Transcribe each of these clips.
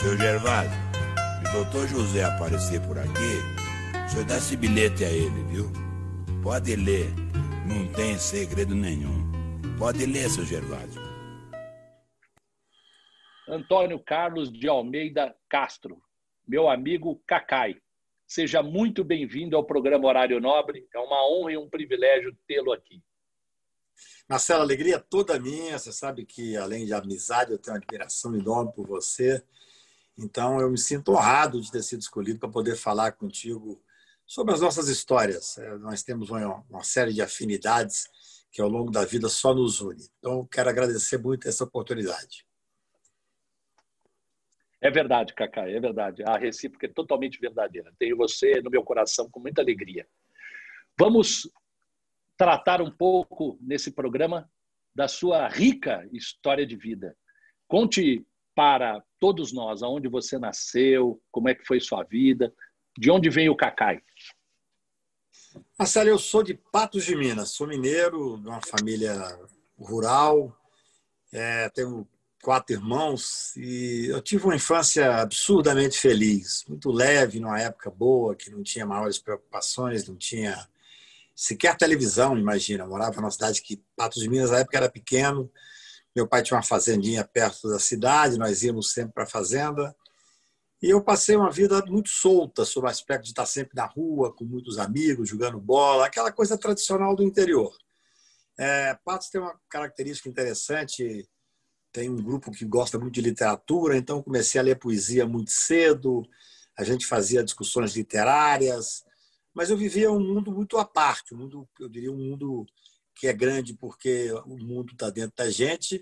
Seu Gervásio, se o doutor José aparecer por aqui, o senhor dá esse bilhete a ele, viu? Pode ler, não tem segredo nenhum. Pode ler, seu Gervásio. Antônio Carlos de Almeida Castro, meu amigo Cacai. Seja muito bem-vindo ao programa Horário Nobre. É uma honra e um privilégio tê-lo aqui. Marcelo, alegria toda minha. Você sabe que, além de amizade, eu tenho uma admiração enorme por você. Então, eu me sinto honrado de ter sido escolhido para poder falar contigo sobre as nossas histórias. É, nós temos uma série de afinidades que, ao longo da vida, só nos une. Então, quero agradecer muito essa oportunidade. É verdade, Cacá, é verdade. A recíproca é totalmente verdadeira. Tenho você no meu coração com muita alegria. Vamos tratar um pouco nesse programa da sua rica história de vida. Conte para todos nós aonde você nasceu, como é que foi sua vida, de onde vem o Cacai. Marcelo, eu sou de Patos de Minas, sou mineiro, de uma família rural, é, tenho quatro irmãos e eu tive uma infância absurdamente feliz, muito leve, numa época boa, que não tinha maiores preocupações, não tinha sequer televisão, imagina. Eu morava numa cidade que Patos de Minas na época era pequeno. Meu pai tinha uma fazendinha perto da cidade, nós íamos sempre para a fazenda. E eu passei uma vida muito solta, sob o aspecto de estar sempre na rua, com muitos amigos, jogando bola, aquela coisa tradicional do interior. É, Patos tem uma característica interessante tem um grupo que gosta muito de literatura, então comecei a ler poesia muito cedo, a gente fazia discussões literárias, mas eu vivia um mundo muito à parte, um mundo, eu diria um mundo que é grande porque o mundo está dentro da gente,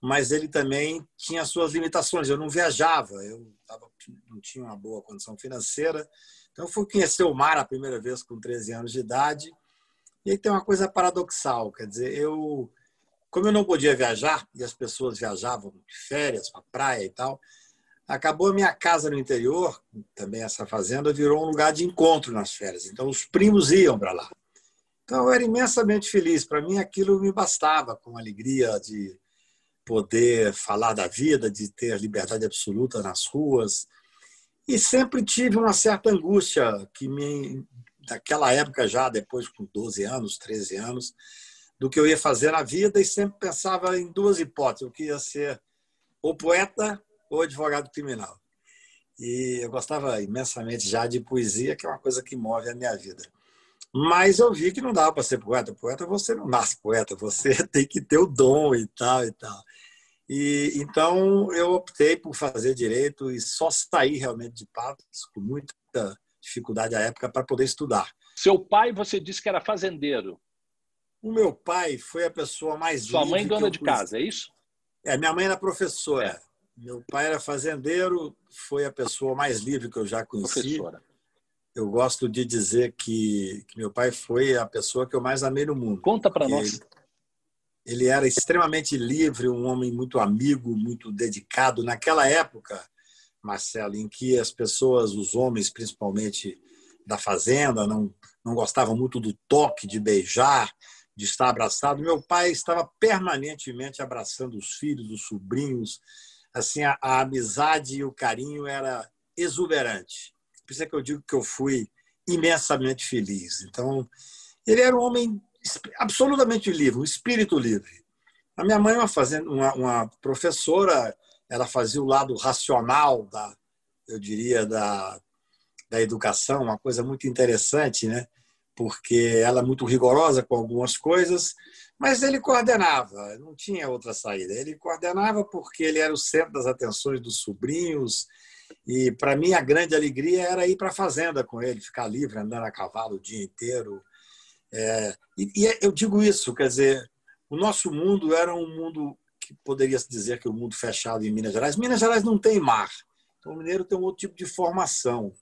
mas ele também tinha suas limitações. Eu não viajava, eu tava, não tinha uma boa condição financeira, então eu fui conhecer o mar a primeira vez com 13 anos de idade. E aí tem uma coisa paradoxal, quer dizer, eu como eu não podia viajar e as pessoas viajavam de férias para praia e tal, acabou a minha casa no interior, também essa fazenda, virou um lugar de encontro nas férias. Então os primos iam para lá. Então eu era imensamente feliz. Para mim aquilo me bastava, com alegria de poder falar da vida, de ter liberdade absoluta nas ruas. E sempre tive uma certa angústia que me, naquela época já, depois com 12 anos, 13 anos, do que eu ia fazer na vida e sempre pensava em duas hipóteses. Eu queria ser ou poeta ou advogado criminal. E eu gostava imensamente já de poesia, que é uma coisa que move a minha vida. Mas eu vi que não dava para ser poeta. Poeta, você não nasce poeta, você tem que ter o dom e tal e tal. E então eu optei por fazer direito e só saí realmente de Patos com muita dificuldade à época para poder estudar. Seu pai, você disse que era fazendeiro. O meu pai foi a pessoa mais Sua mãe dona de casa, é isso? É, minha mãe era professora. É. Meu pai era fazendeiro, foi a pessoa mais livre que eu já conheci. Professora. Eu gosto de dizer que, que meu pai foi a pessoa que eu mais amei no mundo. Conta para nós. Ele, era extremamente livre, um homem muito amigo, muito dedicado. Naquela época, Marcelo, em que as pessoas, os homens principalmente da fazenda, não, não gostavam muito do toque, de beijar, de estar abraçado. Meu pai estava permanentemente abraçando os filhos, os sobrinhos. Assim, a, a amizade e o carinho era exuberante. Por isso é que eu digo que eu fui imensamente feliz. Então, ele era um homem absolutamente livre, um espírito livre. A minha mãe, uma, fazendo, uma, uma professora, ela fazia o lado racional da, eu diria, da, da educação, uma coisa muito interessante, né? porque ela é muito rigorosa com algumas coisas, mas ele coordenava, não tinha outra saída. Ele coordenava porque ele era o centro das atenções dos sobrinhos, e para mim a grande alegria era ir para a fazenda com ele, ficar livre, andando a cavalo o dia inteiro. É, e, e eu digo isso, quer dizer, o nosso mundo era um mundo que poderia se dizer que é um mundo fechado em Minas Gerais. Minas Gerais não tem mar, então o mineiro tem um outro tipo de formação.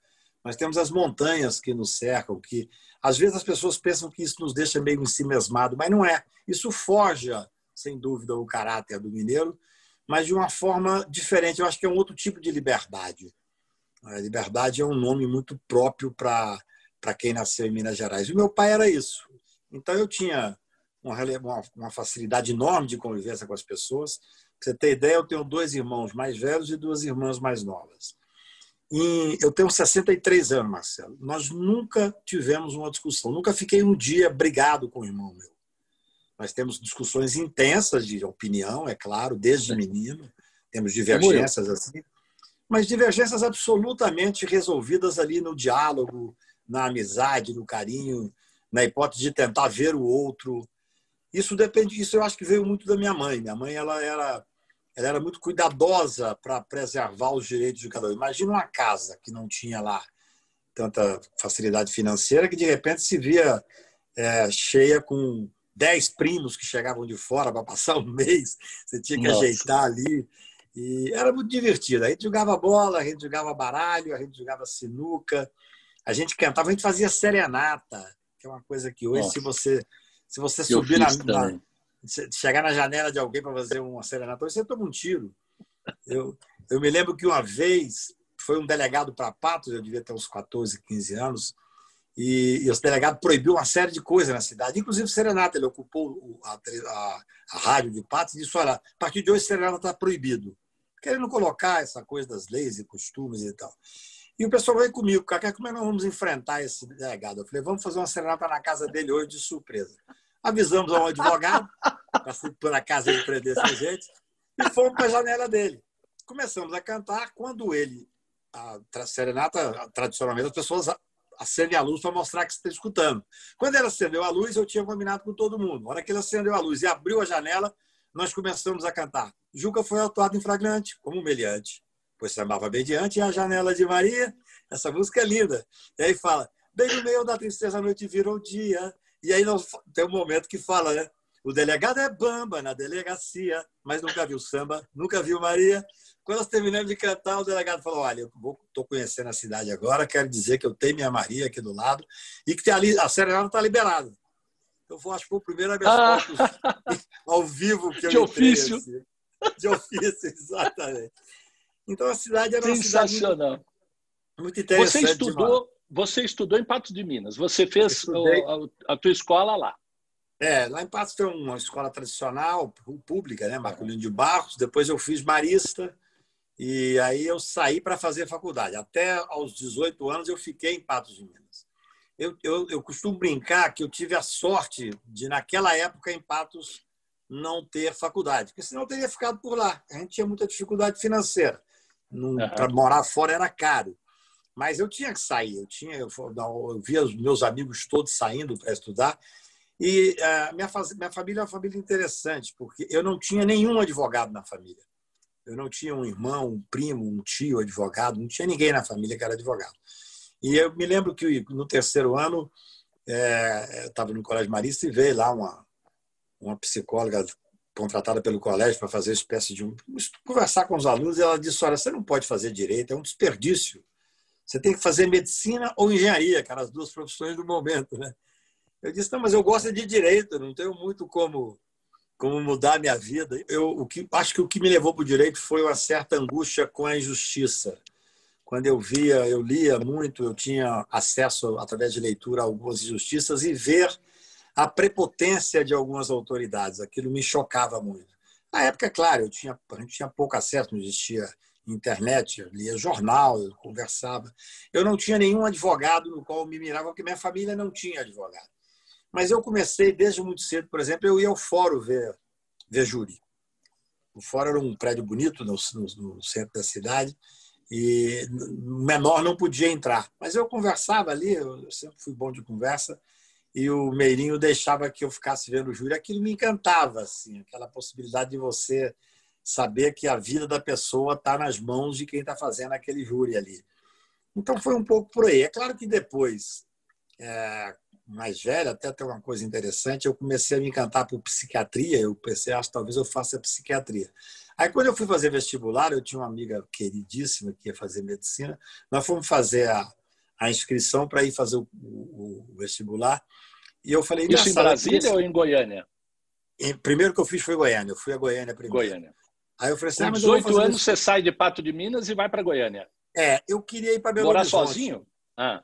Nós temos as montanhas que nos cercam, que às vezes as pessoas pensam que isso nos deixa meio ensimesmado, mas não é. Isso forja, sem dúvida, o caráter do mineiro, mas de uma forma diferente. Eu acho que é um outro tipo de liberdade. A liberdade é um nome muito próprio para quem nasceu em Minas Gerais. E meu pai era isso. Então eu tinha uma, uma facilidade enorme de convivência com as pessoas. você ter ideia, eu tenho dois irmãos mais velhos e duas irmãs mais novas. E eu tenho 63 anos, Marcelo. Nós nunca tivemos uma discussão, nunca fiquei um dia brigado com o irmão meu. Nós temos discussões intensas de opinião, é claro, desde menino. Temos divergências assim, mas divergências absolutamente resolvidas ali no diálogo, na amizade, no carinho, na hipótese de tentar ver o outro. Isso depende, isso eu acho que veio muito da minha mãe. Minha mãe ela era ela era muito cuidadosa para preservar os direitos de cada um. Imagina uma casa que não tinha lá tanta facilidade financeira que de repente se via é, cheia com dez primos que chegavam de fora para passar um mês. Você tinha que Nossa. ajeitar ali. E era muito divertido. A gente jogava bola, a gente jogava baralho, a gente jogava sinuca, a gente cantava, a gente fazia serenata, que é uma coisa que hoje, Nossa. se você se você subir na, na, chegar na janela de alguém para fazer uma serenata, você toma um tiro. Eu, eu me lembro que uma vez foi um delegado para Patos, eu devia ter uns 14, 15 anos, e, e o delegado proibiu uma série de coisas na cidade, inclusive serenata. Ele ocupou a, a, a rádio de Patos e disse: olha, a partir de hoje serenata está proibido. Querendo colocar essa coisa das leis e costumes e tal. E o pessoal veio comigo, cara, como é que nós vamos enfrentar esse delegado? Eu falei, vamos fazer uma serenata na casa dele hoje de surpresa. Avisamos ao advogado, para por acaso ele prendesse a gente, e fomos para a janela dele. Começamos a cantar quando ele, a serenata, tradicionalmente, as pessoas acendem a luz para mostrar que você está escutando. Quando ele acendeu a luz, eu tinha combinado com todo mundo. Na hora que ele acendeu a luz e abriu a janela, nós começamos a cantar. Juca foi autuado em flagrante, como meliante, pois chamava mediante a janela de Maria. Essa música é linda. E aí fala, bem no meio da tristeza a noite virou dia, e aí nós, tem um momento que fala, né? O delegado é bamba na delegacia, mas nunca viu samba, nunca viu Maria. Quando nós terminamos de cantar, o delegado falou: Olha, eu estou conhecendo a cidade agora, quero dizer que eu tenho minha Maria aqui do lado e que ali, a serenata está liberada. Eu vou, acho que foi o primeiro habeas ah. ao vivo que eu De ofício. Assim. De ofício, exatamente. Então a cidade era uma Sensacional. muito, muito interessante. Você estudou, você estudou em Patos de Minas. Você fez a, a tua escola lá. É, lá em Patos tem uma escola tradicional, pública, né? Marcolino de Barros. Depois eu fiz marista e aí eu saí para fazer faculdade. Até aos 18 anos eu fiquei em Patos de Minas. Eu, eu, eu costumo brincar que eu tive a sorte de, naquela época, em Patos, não ter faculdade, porque senão eu teria ficado por lá. A gente tinha muita dificuldade financeira. Uhum. Para morar fora era caro. Mas eu tinha que sair, eu tinha, eu, eu via os meus amigos todos saindo para estudar. E uh, minha, minha família é uma família interessante, porque eu não tinha nenhum advogado na família. Eu não tinha um irmão, um primo, um tio advogado, não tinha ninguém na família que era advogado. E eu me lembro que no terceiro ano, é, eu estava no Colégio Marista e veio lá uma, uma psicóloga contratada pelo colégio para fazer espécie de um, conversar com os alunos. E ela disse: Olha, você não pode fazer direito, é um desperdício você tem que fazer medicina ou engenharia, que eram as duas profissões do momento. Né? Eu disse, não, mas eu gosto de direito, não tenho muito como, como mudar a minha vida. Eu o que, acho que o que me levou para o direito foi uma certa angústia com a injustiça. Quando eu via, eu lia muito, eu tinha acesso, através de leitura, a algumas injustiças e ver a prepotência de algumas autoridades. Aquilo me chocava muito. Na época, claro, eu tinha, a gente tinha pouco acesso, não existia internet, eu lia jornal, eu conversava. Eu não tinha nenhum advogado no qual me mirava, porque minha família não tinha advogado. Mas eu comecei desde muito cedo, por exemplo, eu ia ao fórum ver, ver júri. O fórum era um prédio bonito no, no, no centro da cidade e menor não podia entrar. Mas eu conversava ali, eu sempre fui bom de conversa, e o Meirinho deixava que eu ficasse vendo o júri. Aquilo me encantava, assim, aquela possibilidade de você saber que a vida da pessoa está nas mãos de quem está fazendo aquele júri ali. Então foi um pouco por aí. É claro que depois, é, mais velho, até tem uma coisa interessante, eu comecei a me encantar por psiquiatria. Eu pensei, acho que talvez eu faça psiquiatria. Aí quando eu fui fazer vestibular, eu tinha uma amiga queridíssima que ia fazer medicina. Nós fomos fazer a, a inscrição para ir fazer o, o, o, vestibular. E eu falei, isso em Brasília ou em Goiânia? Primeiro que eu fiz foi Goiânia. Eu fui a Goiânia primeiro. Goiânia. Aí eu falei assim, Com 18 ah, anos você sai de Pato de Minas e vai para Goiânia. É, eu queria ir para Belo Morar Horizonte. sozinho? Ah.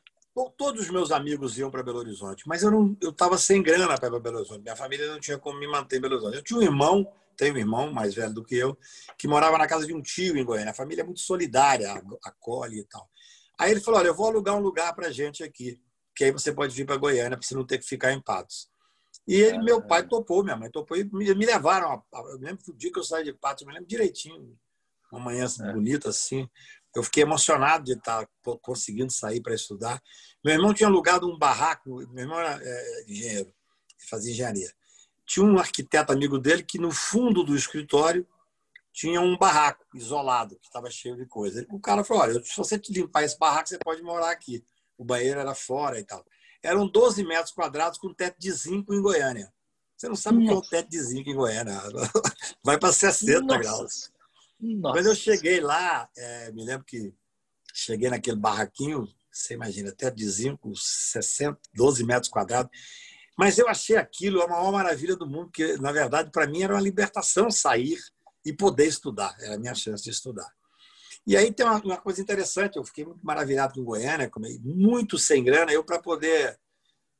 Todos os meus amigos iam para Belo Horizonte, mas eu não, eu estava sem grana para ir para Belo Horizonte. Minha família não tinha como me manter em Belo Horizonte. Eu tinha um irmão, tenho um irmão mais velho do que eu, que morava na casa de um tio em Goiânia. A família é muito solidária, acolhe e tal. Aí ele falou: Olha, eu vou alugar um lugar para gente aqui, que aí você pode vir para Goiânia para você não ter que ficar em Patos. E ele, meu pai topou, minha mãe topou e me, me levaram. Eu lembro o dia que eu saí de Patos, eu me lembro direitinho, uma manhã é. bonita assim. Eu fiquei emocionado de estar conseguindo sair para estudar. Meu irmão tinha alugado um barraco, meu irmão era é, engenheiro, fazia engenharia. Tinha um arquiteto amigo dele que no fundo do escritório tinha um barraco isolado, que estava cheio de coisa. O cara falou: olha, se você te limpar esse barraco, você pode morar aqui. O banheiro era fora e tal. Eram 12 metros quadrados com teto de zinco em Goiânia. Você não sabe o que é o teto de zinco em Goiânia. Vai para 60 Nossa. graus. Nossa. Quando eu cheguei lá, é, me lembro que cheguei naquele barraquinho, você imagina, até de zinco, 60, 12 metros quadrados. Mas eu achei aquilo a maior maravilha do mundo, porque, na verdade, para mim era uma libertação sair e poder estudar. Era a minha chance de estudar. E aí tem uma, uma coisa interessante, eu fiquei muito maravilhado com Goiânia, muito sem grana, eu para poder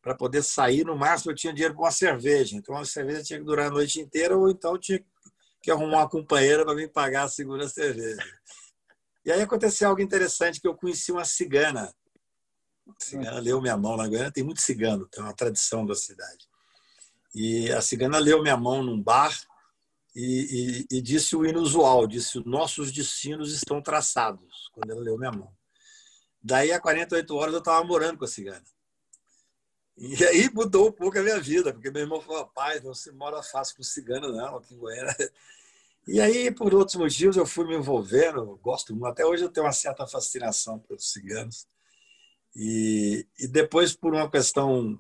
para poder sair, no máximo eu tinha dinheiro para uma cerveja. Então a cerveja tinha que durar a noite inteira ou então tinha que arrumar uma companheira para me pagar a segunda cerveja. E aí aconteceu algo interessante, que eu conheci uma cigana. A cigana leu minha mão. Na Goiânia tem muito cigano, tem uma tradição da cidade. E a cigana leu minha mão num bar e, e, e disse o inusual, disse, nossos destinos estão traçados, quando ela leu minha mão. Daí, a 48 horas, eu estava morando com a cigana. E aí mudou um pouco a minha vida, porque meu irmão falou, rapaz, se mora fácil com cigano, não, aqui em Goiânia. E aí, por outros motivos, eu fui me envolvendo, gosto muito. Até hoje eu tenho uma certa fascinação pelos ciganos. E, e depois, por uma questão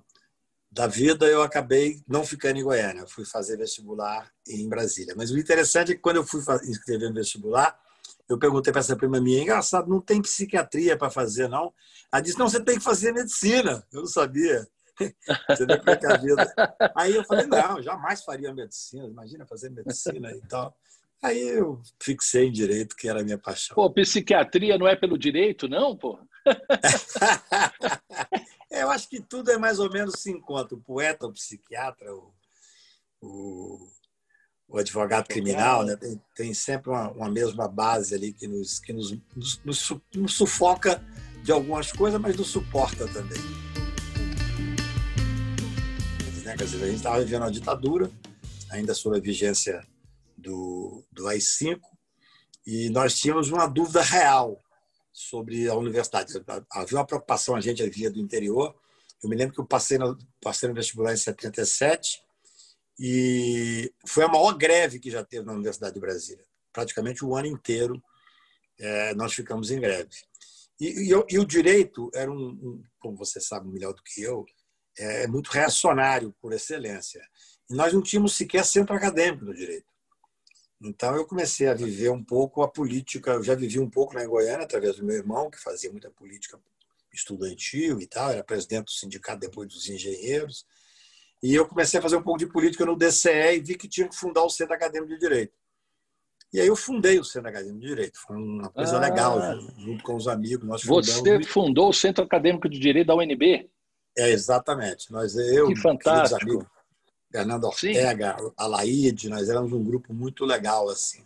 da vida, eu acabei não ficando em Goiânia. Eu fui fazer vestibular em Brasília. Mas o interessante é que quando eu fui inscrever no vestibular, eu perguntei para essa prima minha, engraçado, não tem psiquiatria para fazer, não? Ela disse, não, você tem que fazer medicina. Eu não sabia. Você vê como é que é a vida. Aí eu falei, não, jamais faria medicina. Imagina fazer medicina e tal. Aí eu fixei em direito, que era a minha paixão. Pô, psiquiatria não é pelo direito, não, pô? eu acho que tudo é mais ou menos se encontra. O poeta, o psiquiatra, o, o, o advogado criminal, né? tem, tem sempre uma, uma, mesma base ali que, nos, que nos, nos, nos, nos sufoca de algumas coisas, mas nos suporta também. Quer dizer, a gente estava vivendo uma ditadura, ainda sob a vigência do, do AI-5, e nós tínhamos uma dúvida real sobre a universidade. Havia uma preocupação, a gente havia do interior. Eu me lembro que eu passei no, passei no vestibular em 77 e foi a maior greve que já teve na Universidade de Brasília. Praticamente o ano inteiro é, nós ficamos em greve. E, e, e o direito era um, um, como você sabe melhor do que eu, é muito reacionário por excelência. E nós não tínhamos sequer centro acadêmico no direito. Então eu comecei a viver um pouco a política, eu já vivi um pouco lá em Goiânia através do meu irmão, que fazia muita política estudantil e tal, era presidente do sindicato depois dos engenheiros. E eu comecei a fazer um pouco de política no DCE e vi que tinha que fundar o Centro Acadêmico de Direito. E aí eu fundei o Centro Acadêmico de Direito. Foi uma coisa ah, legal, junto com os amigos. Nós Você fundou o Centro Acadêmico de Direito da UNB? É, exatamente. Nós, eu, que fantástico. Amigos, Fernando Ortega, Sim. Alaide, nós éramos um grupo muito legal assim.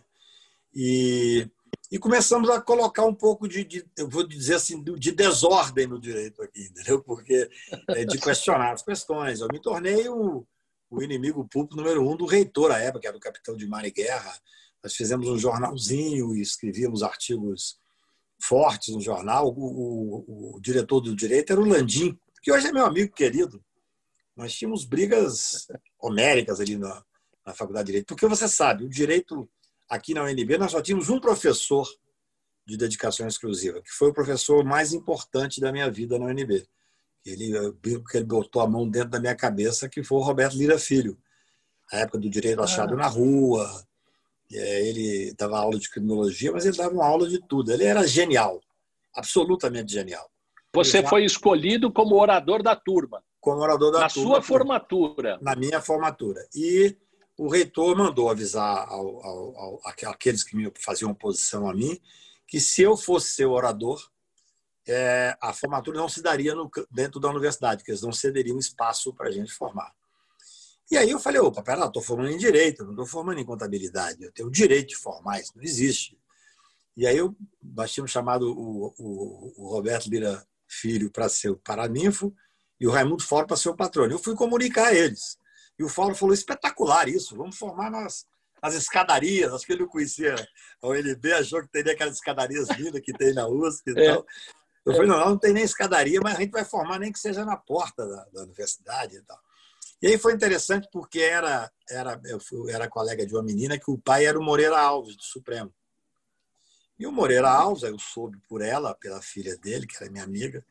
E, e começamos a colocar um pouco de, de, eu vou dizer assim, de desordem no direito aqui, entendeu? Porque é, de questionar as questões. Eu me tornei o, o inimigo público número um do reitor à época, que era o capitão de mar e guerra. Nós fizemos um jornalzinho e escrevíamos artigos fortes no jornal. O, o, o diretor do direito era o Landim, que hoje é meu amigo querido. Nós tínhamos brigas homéricas ali na, na Faculdade de Direito, porque você sabe, o direito aqui na UNB nós só tínhamos um professor de dedicação exclusiva, que foi o professor mais importante da minha vida na UNB. Ele, que ele botou a mão dentro da minha cabeça, que foi o Roberto Lira Filho, na época do direito achado ah. na rua. Ele dava aula de criminologia, mas ele dava uma aula de tudo. Ele era genial, absolutamente genial. Você já... foi escolhido como orador da turma. Como orador da na turma. Na sua formatura. Na minha formatura. E o reitor mandou avisar ao, ao, ao, aqueles que me faziam oposição a mim que se eu fosse ser orador, é, a formatura não se daria no, dentro da universidade, que eles não cederiam espaço para a gente formar. E aí eu falei, opa, pera, estou formando em direito, não estou formando em contabilidade, eu tenho o direito de formar, isso não existe. E aí eu, nós tínhamos chamado o, o, o Roberto Lira Filho para ser o paraninfo e o Raimundo Foro para ser o patrono. Eu fui comunicar a eles. E o Foro falou, espetacular isso, vamos formar nas, nas escadarias, acho que ele não conhecia a UNB, achou que teria aquelas escadarias lindas que tem na USP e é. tal. Eu falei, não, não tem nem escadaria, mas a gente vai formar nem que seja na porta da, da universidade e tal. E aí foi interessante porque era, era, eu fui, era colega de uma menina que o pai era o Moreira Alves, do Supremo. E o Moreira Alves, eu soube por ela, pela filha dele, que era minha amiga,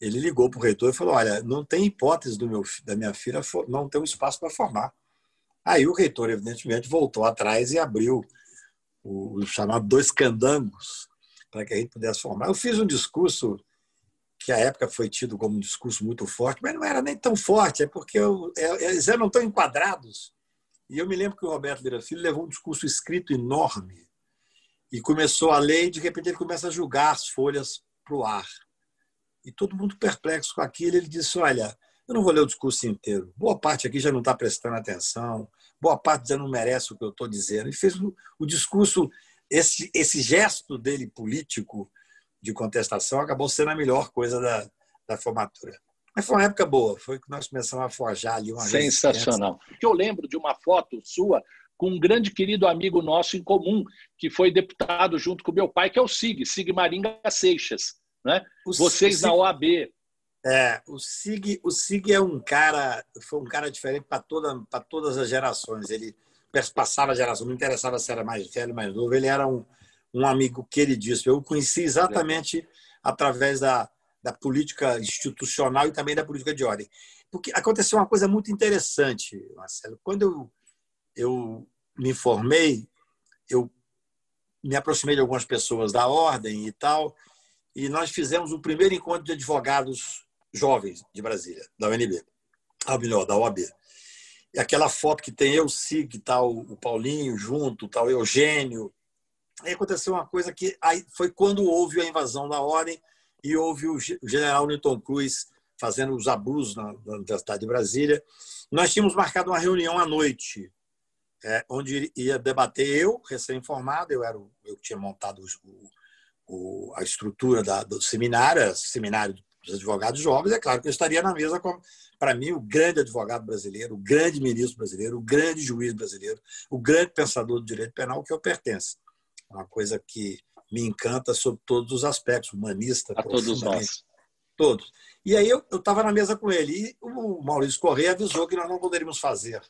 ele ligou para o reitor e falou: Olha, não tem hipótese do meu, da minha filha não ter um espaço para formar. Aí o reitor, evidentemente, voltou atrás e abriu o, o chamado Dois Candangos, para que a gente pudesse formar. Eu fiz um discurso que à época foi tido como um discurso muito forte, mas não era nem tão forte, é porque eu, é, eles não tão enquadrados. E eu me lembro que o Roberto Lira Filho levou um discurso escrito enorme e começou a ler e de repente ele começa a julgar as folhas para o ar. E todo mundo perplexo com aquilo, ele disse, olha, eu não vou ler o discurso inteiro. Boa parte aqui já não está prestando atenção, boa parte já não merece o que eu estou dizendo. E fez o, o discurso, esse, esse gesto dele político, de contestação acabou sendo a melhor coisa da, da formatura. Mas foi uma época boa, foi que nós começamos a forjar ali uma Sensacional. Eu lembro de uma foto sua com um grande querido amigo nosso em comum, que foi deputado junto com meu pai, que é o Sig, Sig Maringa Seixas. Né? O Vocês Sig, na OAB. É, o Sig, o Sig é um cara, foi um cara diferente para toda, todas as gerações. Ele passava a geração, não interessava se era mais velho, mais novo, ele era um, um amigo queridíssimo. Eu o conheci exatamente através da, da política institucional e também da política de ordem. Porque aconteceu uma coisa muito interessante, Marcelo. Quando eu, eu me formei, eu me aproximei de algumas pessoas da ordem e tal, e nós fizemos o primeiro encontro de advogados jovens de Brasília, da UNB, ou melhor, da OAB. E aquela foto que tem eu, Sig, tal, o Paulinho junto, tal, Eugênio, Aí aconteceu uma coisa que aí foi quando houve a invasão da ordem e houve o general Newton Cruz fazendo os abusos na, na Universidade de Brasília. Nós tínhamos marcado uma reunião à noite, é, onde ia debater eu, recém-formado, eu era eu tinha montado o, o, a estrutura da, do seminário, seminário dos advogados jovens, é claro que eu estaria na mesa com, para mim, o grande advogado brasileiro, o grande ministro brasileiro, o grande juiz brasileiro, o grande pensador do direito penal que eu pertenço uma coisa que me encanta sob todos os aspectos, humanista. A todos nós. Todos. E aí eu estava na mesa com ele e o Maurício Correia avisou que nós não poderíamos fazer.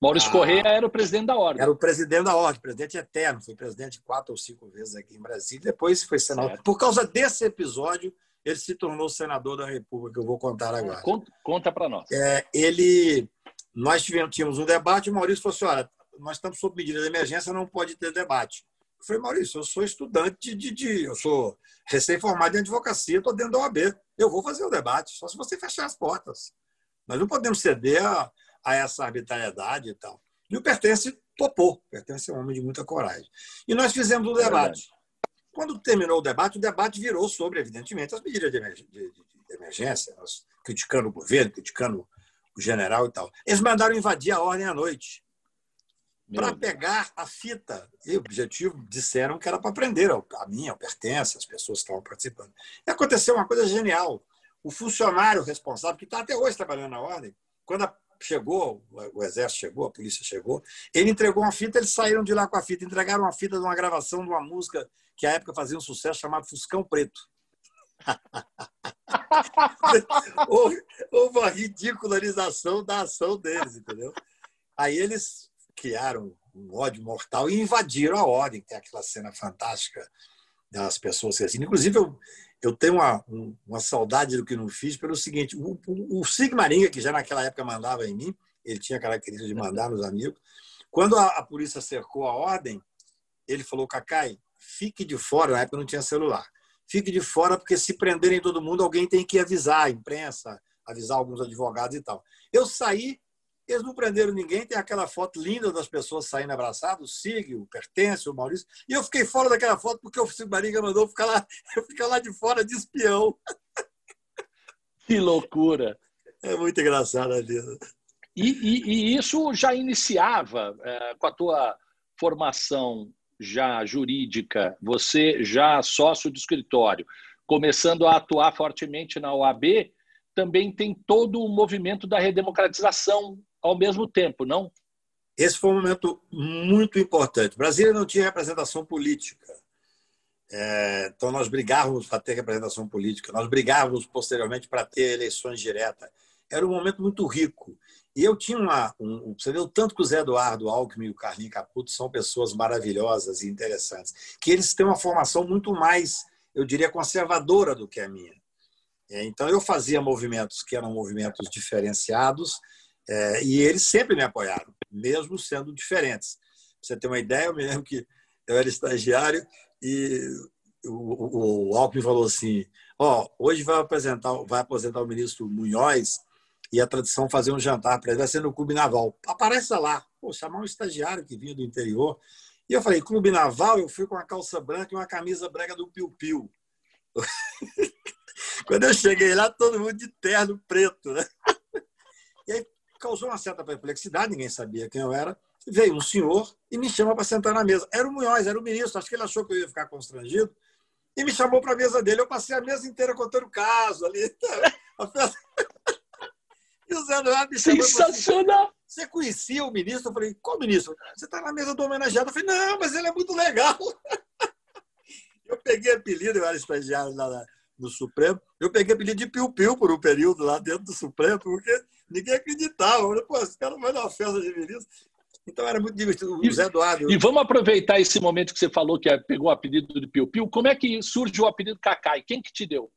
Maurício ah, Correia era o presidente da ordem. Era o presidente da ordem, presidente eterno. Foi presidente quatro ou cinco vezes aqui em Brasília. Depois foi senador. Certo. Por causa desse episódio, ele se tornou senador da República, que eu vou contar agora. Conta, conta para nós. É, ele, nós tivemos, tínhamos um debate o Maurício falou assim: olha, nós estamos sob medida de emergência, não pode ter debate. Eu falei, Maurício, eu sou estudante de. de eu sou recém-formado em advocacia, estou dentro da OAB. Eu vou fazer o debate, só se você fechar as portas. Nós não podemos ceder a, a essa arbitrariedade e tal. E o Pertence topou. O Pertence é um homem de muita coragem. E nós fizemos o é debate. Quando terminou o debate, o debate virou sobre, evidentemente, as medidas de, emergência, nós criticando o governo, criticando o general e tal. Eles mandaram invadir a ordem à noite para pegar a fita. E o objetivo disseram que era para prender a minha, a pertence, as pessoas que estavam participando. E aconteceu uma coisa genial. O funcionário responsável, que está até hoje trabalhando na ordem, quando chegou, o exército chegou, a polícia chegou, ele entregou uma fita, eles saíram de lá com a fita, entregaram uma fita de uma gravação de uma música que à época fazia um sucesso chamado Fuscão Preto. houve, uma ridicularização da ação deles, entendeu? Aí eles criaram um ódio mortal e invadiram a ordem. Tem aquela cena fantástica das pessoas assim. Inclusive, eu, eu tenho uma, uma saudade do que não fiz pelo seguinte: o, o, o Sigmaringa, que já naquela época mandava em mim, ele tinha a característica de mandar nos amigos. Quando a, a polícia cercou a ordem, ele falou: Cacai, fique de fora. Na época não tinha celular. Fique de fora, porque se prenderem todo mundo, alguém tem que avisar a imprensa, avisar alguns advogados e tal. Eu saí Eles não prenderam ninguém, tem aquela foto linda das pessoas saindo abraçadas, o Sig, o Pertence, o Maurício. E eu fiquei fora daquela foto porque o Cid Barriga mandou ficar lá, eu ficar lá de fora de espião. Que loucura! É muito engraçado a vida. E, e, e isso já iniciava é, com a tua formação já jurídica, você já sócio de escritório, começando a atuar fortemente na OAB, também tem todo o movimento da redemocratização ao mesmo tempo, não? Esse foi um momento muito importante. Brasília não tinha representação política. É, então, nós brigávamos para ter representação política, nós brigávamos posteriormente para ter eleições diretas. Era um momento muito rico. E eu tinha uma. Um, você o tanto que o Zé Eduardo Alckmin e o Carlinhos Caputo são pessoas maravilhosas e interessantes, que eles têm uma formação muito mais, eu diria, conservadora do que a minha. É, então, eu fazia movimentos que eram movimentos diferenciados é, e eles sempre me apoiaram, mesmo sendo diferentes. Pra você ter uma ideia, eu me lembro que eu era estagiário e o, o Alckmin falou assim: Ó, oh, hoje vai apresentar, vai aposentar o ministro Munhoz e a tradição fazer um jantar para ele, vai ser no Clube Naval. Aparece lá, pô, chamar um estagiário que vinha do interior. E eu falei: Clube Naval, eu fui com uma calça branca e uma camisa branca do Piu Piu. Quando eu cheguei lá, todo mundo de terno preto, né? E aí causou uma certa perplexidade, ninguém sabia quem eu era. Veio um senhor e me chama para sentar na mesa. Era o Munhoz, era o ministro, acho que ele achou que eu ia ficar constrangido e me chamou para a mesa dele. Eu passei a mesa inteira contando caso ali. E o Zé me chamou. Sensacional! Você conhecia o ministro? Eu falei, qual ministro? Você está na mesa do homenageado. Eu falei, não, mas ele é muito legal. Eu peguei apelido, eu era estagiário lá no Supremo, eu peguei apelido de Piu-Piu por um período lá dentro do Supremo, porque ninguém acreditava. Eu falei, pô, esse cara vai dar uma festa de ministro. Então era muito divertido. O Zé Eduardo. E vamos aproveitar esse momento que você falou que pegou o apelido de Piu Piu. Como é que surge o apelido Cacai? Quem que te deu?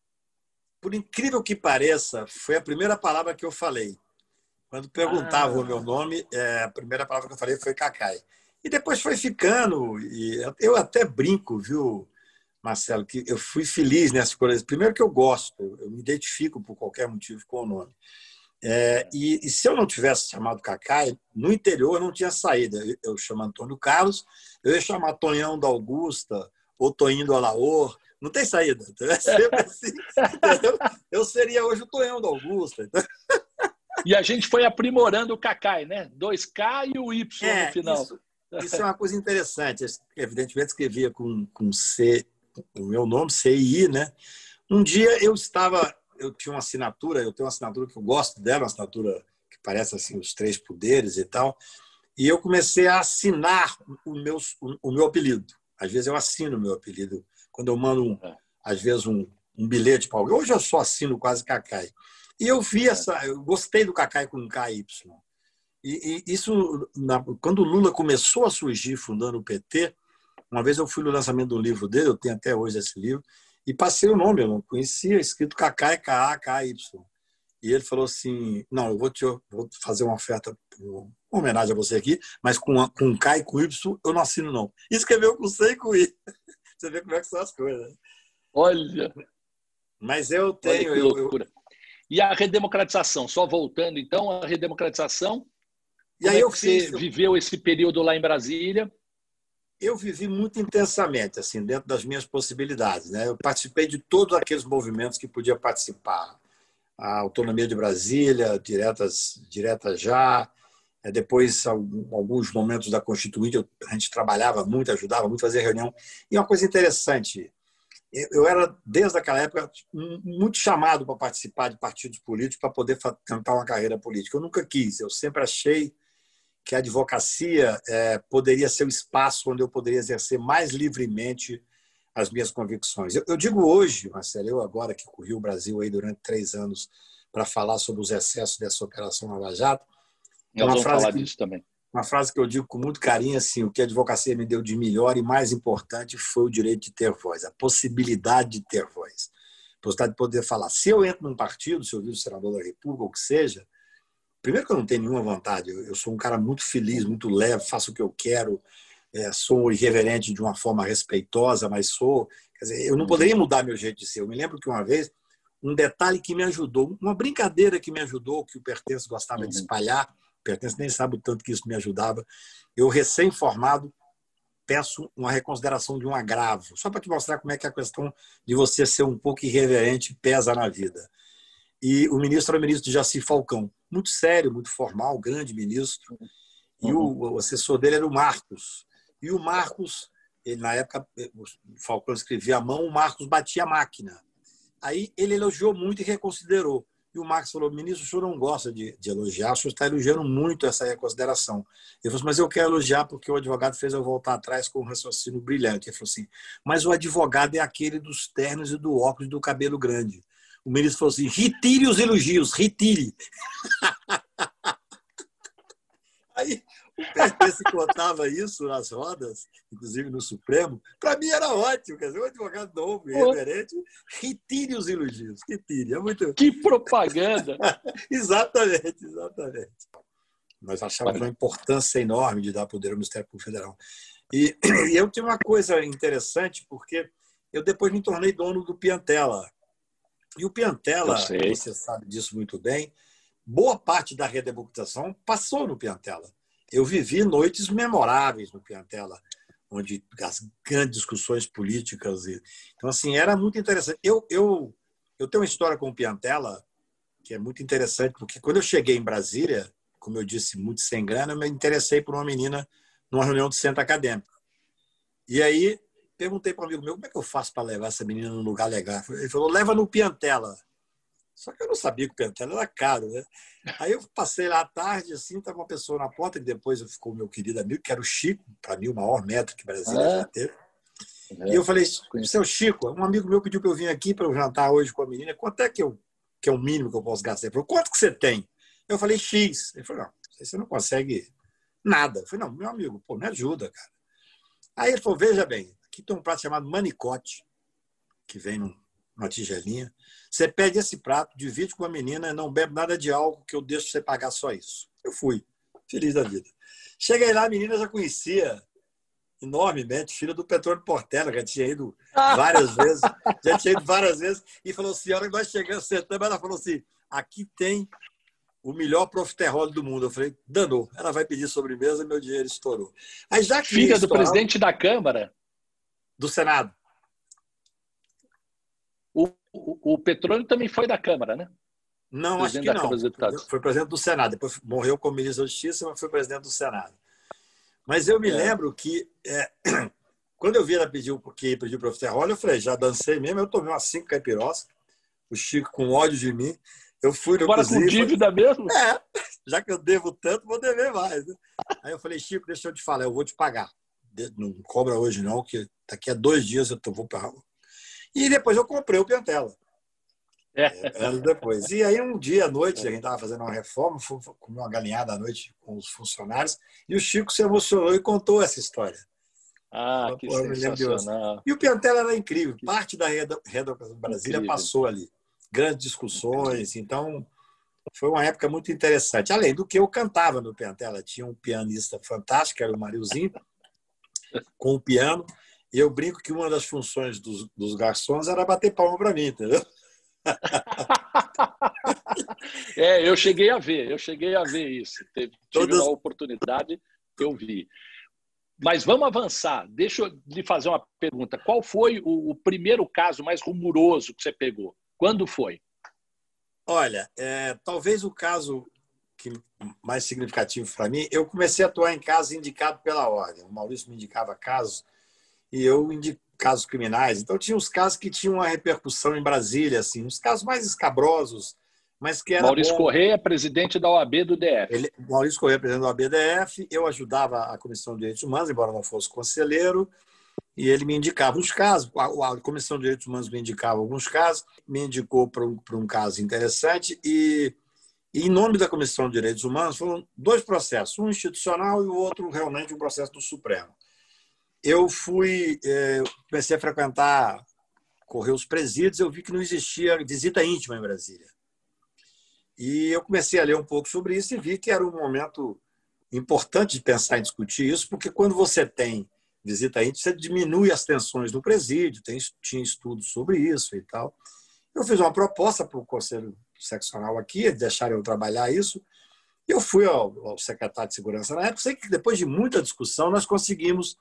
Por incrível que pareça, foi a primeira palavra que eu falei. Quando perguntavam ah. o meu nome, é, a primeira palavra que eu falei foi Cacai. E depois foi ficando. E eu até brinco, viu, Marcelo, que eu fui feliz nessas coisas. Primeiro que eu gosto, eu me identifico por qualquer motivo com o nome. É, e, e, se eu não tivesse chamado Cacai, no interior eu não tinha saída. Eu, eu chamo Antônio Carlos, eu ia chamar Tonhão da Augusta ou Toninho do Alaor. Não tem saída. É sempre assim. Eu seria hoje o Tonhão da Augusta. E a gente foi aprimorando o Cacai, né? 2K e o Y é, no final. Isso, isso, é uma coisa interessante. Evidentemente, escrevia com, com C, o meu nome, CI, né? Um dia eu estava eu tinha uma assinatura, eu tenho uma assinatura que eu gosto dela, uma assinatura que parece assim os três poderes e tal. E eu comecei a assinar o meu, o meu apelido. Às vezes eu assino o meu apelido. Quando eu mando, um, é. às vezes, um, um bilhete para alguém. Hoje eu só assino quase Cacai. E eu vi é. essa. Eu gostei do Cacai com KY. E, e isso, na, quando o Lula começou a surgir fundando o PT, uma vez eu fui no lançamento do livro dele, eu tenho até hoje esse livro, e passei o nome, eu não conhecia, escrito Kaká, K-A-K-Y. E ele falou assim: Não, eu vou, te, vou fazer uma oferta, uma homenagem a você aqui, mas com, com K e com Y eu não assino, não. E escreveu com C e com I. Você vê como é que são as coisas. Né? Olha! Mas eu tenho. Eu, eu... E a redemocratização, só voltando então, a redemocratização. E aí é eu fiz, você viveu esse período lá em Brasília? Eu vivi muito intensamente, assim, dentro das minhas possibilidades. Né? Eu participei de todos aqueles movimentos que podia participar. A autonomia de Brasília, diretas, diretas já. É, depois, alguns momentos da Constituinte, a gente trabalhava muito, ajudava muito, fazia reunião. E uma coisa interessante, eu era, desde aquela época, muito chamado para participar de partidos políticos para poder tentar uma carreira política. Eu nunca quis, eu sempre achei que a advocacia é, poderia ser o espaço onde eu poderia exercer mais livremente as minhas convicções. Eu, eu digo hoje, Marcelo, eu agora que corri o Brasil aí durante três anos para falar sobre os excessos dessa operação Lava Jato, é uma frase falar que, disso também. Uma frase que eu digo com muito carinho, assim, o que a advocacia me deu de melhor e mais importante foi o direito de ter voz, a possibilidade de ter voz. A possibilidade de poder falar. Se eu entro num partido, se eu vir o senador da República, ou o que seja, Primeiro que eu não tenho nenhuma vontade, eu sou um cara muito feliz, muito leve, faço o que eu quero, é, sou irreverente de uma forma respeitosa, mas sou. Quer dizer, eu não poderia mudar meu jeito de ser. Eu me lembro que uma vez, um detalhe que me ajudou, uma brincadeira que me ajudou, que o Pertence gostava uhum. de espalhar, pertence nem sabe o tanto que isso me ajudava. Eu, recém-formado, peço uma reconsideração de um agravo, só para te mostrar como é que a questão de você ser um pouco irreverente pesa na vida. E o ministro era o ministro Jaci Falcão, muito sério, muito formal, grande ministro. E o, o assessor dele era o Marcos. E o Marcos, ele, na época, o Falcão escrevia à mão, o Marcos batia a máquina. Aí ele elogiou muito e reconsiderou. E o Marcos falou: ministro, o senhor não gosta de, de elogiar, o senhor está elogiando muito essa reconsideração. Ele falou mas eu quero elogiar porque o advogado fez eu voltar atrás com um raciocínio brilhante. Ele falou assim: mas o advogado é aquele dos ternos e do óculos e do cabelo grande. O ministro falou assim: retire os elogios, retire. Aí o PT contava isso nas rodas, inclusive no Supremo, para mim era ótimo. Quer dizer, um advogado novo, irreverente, retire os elogios, retire. É muito... Que propaganda! exatamente, exatamente. Nós achamos uma importância enorme de dar poder ao Ministério Público Federal. E, e eu tinha uma coisa interessante, porque eu depois me tornei dono do Piantela. E o Piantela, você sabe disso muito bem, boa parte da redemocratização passou no Piantela eu vivi noites memoráveis no Piantela, onde as grandes discussões políticas. E... Então, assim, era muito interessante. Eu, eu, eu tenho uma história com o Piantela que é muito interessante, porque quando eu cheguei em Brasília, como eu disse, muito sem grana, eu me interessei por uma menina numa reunião do centro acadêmico. E aí perguntei para um amigo meu como é que eu faço para levar essa menina num lugar legal. Ele falou: leva no Piantela. Só que eu não sabia que o Pentela era caro, né? Aí eu passei lá à tarde, assim, estava uma pessoa na porta, que depois ficou meu querido amigo, que era o Chico, para mim o maior metro que Brasília é. já teve. É. E eu falei, seu Chico, um amigo meu pediu para eu vir aqui para eu jantar hoje com a menina, quanto é que, eu, que é o mínimo que eu posso gastar? Ele falou, quanto que você tem? Eu falei, X. Ele falou, não, você não consegue nada. Eu falei, não, meu amigo, pô, me ajuda, cara. Aí ele falou, veja bem, aqui tem um prato chamado manicote, que vem num uma tigelinha. Você pede esse prato, divide com a menina, não bebe nada de álcool, que eu deixo você pagar só isso. Eu fui, feliz da vida. Cheguei lá, a menina já conhecia enormemente, filha do Petróleo Portela, já tinha ido várias vezes, já tinha ido várias vezes, e falou assim, a hora que nós chegamos, sentamos, ela falou assim, aqui tem o melhor profiterol do mundo. Eu falei, danou, ela vai pedir sobremesa, meu dinheiro estourou. Aí já que Filha do presidente da Câmara? Do Senado. O, o Petrônio também foi da Câmara, né? Não, acho que não. Foi presidente do Senado. Depois morreu como ministro da Justiça, mas foi presidente do Senado. Mas eu me é. lembro que, é, quando eu vi ela pedir o que pediu para o eu falei, já dancei mesmo, eu tomei umas cinco caipirosas, o Chico com ódio de mim. Eu fui no Agora com dívida mesmo? É, já que eu devo tanto, vou dever mais. Né? Aí eu falei, Chico, deixa eu te falar, eu vou te pagar. Não cobra hoje não, que daqui a dois dias eu vou para e depois eu comprei o Piantela. É. Anos depois. E aí, um dia à noite, a gente estava fazendo uma reforma, fui comer uma galinhada à noite com os funcionários, e o Chico se emocionou e contou essa história. Ah, que sensacional. E o Piantela era incrível. Parte da Rede Brasília incrível. passou ali. Grandes discussões. Então, foi uma época muito interessante. Além do que eu cantava no Piantela. Tinha um pianista fantástico, era o Marilzinho, com o piano. E eu brinco que uma das funções dos, dos garçons era bater palma para mim, entendeu? é, eu cheguei a ver, eu cheguei a ver isso. Tive, Todas... uma oportunidade, eu vi. Mas vamos avançar. Deixa eu lhe fazer uma pergunta. Qual foi o, o primeiro caso mais rumoroso que você pegou? Quando foi? Olha, é, talvez o caso que mais significativo para mim, eu comecei a atuar em casos indicados pela ordem. O Maurício me indicava casos e eu indico casos criminais. Então, tinha os casos que tinham uma repercussão em Brasília, assim, os casos mais escabrosos, mas que era Maurício bom. Correia, presidente da OAB do DF. Ele, Maurício Correia, presidente da OAB do DF. Eu ajudava a Comissão de Direitos Humanos, embora não fosse conselheiro, e ele me indicava os casos. A, a Comissão de Direitos Humanos me indicava alguns casos, me indicou para um, para um caso interessante e, em nome da Comissão de Direitos Humanos, foram dois processos, um institucional e o outro realmente um processo do Supremo eu fui, é, comecei a frequentar, correr os presídios, eu vi que não existia visita íntima em Brasília. E eu comecei a ler um pouco sobre isso e vi que era um momento importante de pensar em discutir isso, porque quando você tem visita íntima, você diminui as tensões no presídio, tem, tinha estudos sobre isso e tal. Eu fiz uma proposta para o Conselho Seccional aqui, deixaram eu trabalhar isso, Eu fui ao, ao secretário de Segurança na época, sei que depois de muita discussão nós conseguimos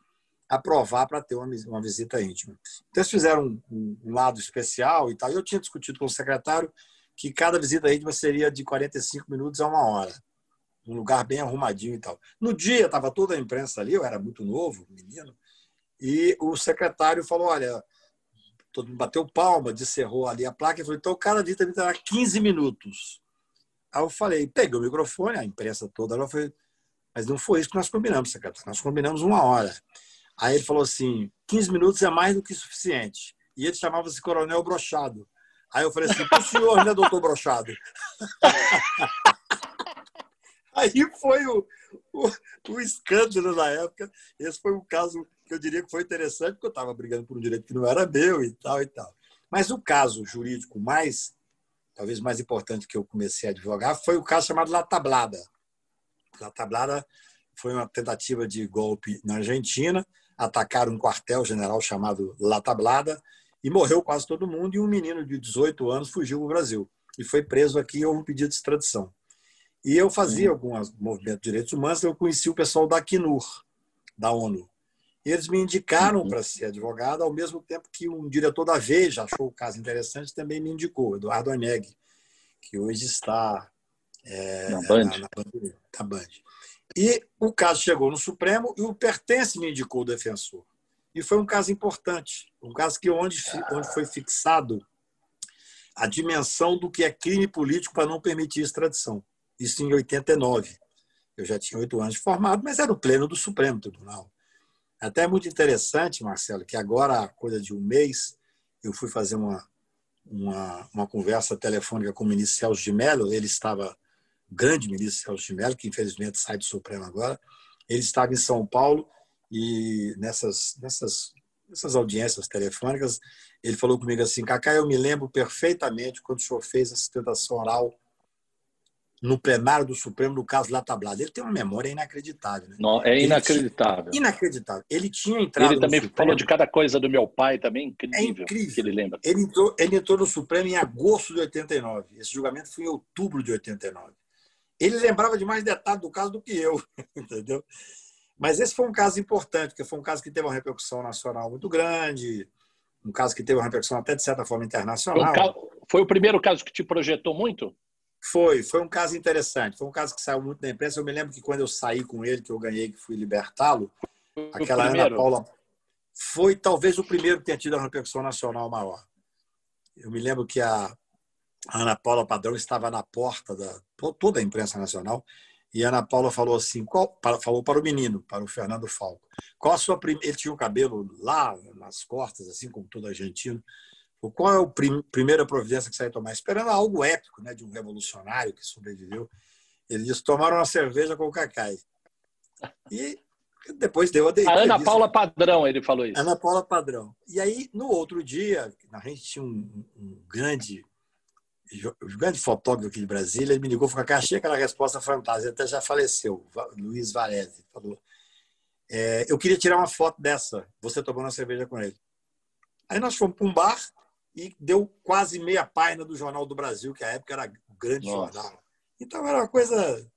aprovar para ter uma, uma visita íntima. Então, eles fizeram um, um, lado especial e tal. Eu tinha discutido com o secretário que cada visita íntima seria de 45 minutos a uma hora, um lugar bem arrumadinho e tal. No dia, estava toda a imprensa ali, eu era muito novo, menino, e o secretário falou: olha, todo mundo bateu palma, descerrou ali a placa e falou: então cada visita terá 15 minutos. Aí eu falei, peguei o microfone, a imprensa toda, ela foi, mas não foi isso que nós combinamos, secretário. Nós combinamos uma hora. Aí ele falou assim: 15 minutos é mais do que suficiente. E ele chamava-se Coronel Brochado. Aí eu falei assim: o senhor, né, doutor Brochado? Aí foi o, o, o, escândalo na época. Esse foi um caso que eu diria que foi interessante, porque eu estava brigando por um direito que não era meu e tal e tal. Mas o caso jurídico mais, talvez mais importante que eu comecei a advogar, foi o caso chamado La Tablada. La Tablada foi uma tentativa de golpe na Argentina, atacaram um quartel-general chamado La Tablada e morreu quase todo mundo e um menino de 18 anos fugiu para o Brasil e foi preso aqui houve um pedido de extradição. E eu fazia alguns movimentos de direitos humanos, eu conheci o pessoal da Acnur, da ONU. E eles me indicaram uhum. para ser advogado, ao mesmo tempo que um diretor da Veja achou o caso interessante, também me indicou, Eduardo Oneg, que hoje está é, na, Band. Na, na, na Band. E o caso chegou no Supremo e o Pertence me indicou o defensor. E foi um caso importante, um caso que onde, onde foi fixado a dimensão do que é crime político para não permitir extradição. Isso em 89. Eu já tinha oito anos de formado, mas era o pleno do Supremo Tribunal. Até é muito interessante, Marcelo, que agora, há coisa de um mês, eu fui fazer uma, uma, uma conversa telefônica com o ministro Celso de Mello. Ele estava grande ministro Celso de Mello, que infelizmente sai do Supremo agora. Ele estava em São Paulo e nessas, nessas, nessas audiências telefônicas, ele falou comigo assim: Cacá, eu me lembro perfeitamente quando o senhor fez a sustentação oral no plenário do Supremo, no caso lá tablado. Ele tem uma memória inacreditável. Né? Não, é inacreditável. Tinha, inacreditável. Ele tinha entrado. Ele também falou de cada coisa do meu pai também, incrível. É incrível. Que ele lembra. Ele entrou, ele entrou no Supremo em agosto de 89. Esse julgamento foi em outubro de 89. Ele lembrava de mais detalhes do caso do que eu, entendeu? Mas esse foi um caso importante, porque foi um caso que teve uma repercussão nacional muito grande, um caso que teve uma repercussão até de certa forma internacional. Foi, um foi o primeiro caso que te projetou muito? Foi, foi um caso interessante. Foi um caso que saiu muito na imprensa. Eu me lembro que quando eu saí com ele, que eu ganhei, que fui libertá-lo, aquela Ana Paula foi talvez o primeiro que tenha tido uma repercussão nacional maior. Eu me lembro que a a Ana Paula Padrão estava na porta da toda a imprensa nacional e a Ana Paula falou assim, qual, falou para o menino, para o Fernando Falco, qual a sua ele tinha o cabelo lá nas costas, assim como todo argentino. Qual é a prim, primeira providência que você vai tomar? Esperando algo épico, né, de um revolucionário que sobreviveu. Ele disse: tomaram uma cerveja com o Cacai. E depois deu a A Ana Paula Padrão, ele falou isso. Ana Paula Padrão. E aí, no outro dia, a gente tinha um, um grande o grande fotógrafo aqui de Brasília, ele me ligou, falou, achei aquela resposta fantástica, até já faleceu, Luiz Varese, falou, é, eu queria tirar uma foto dessa, você tomando uma cerveja com ele. Aí nós fomos para um bar e deu quase meia página do Jornal do Brasil, que à época era um grande Nossa. jornal. Então era uma coisa,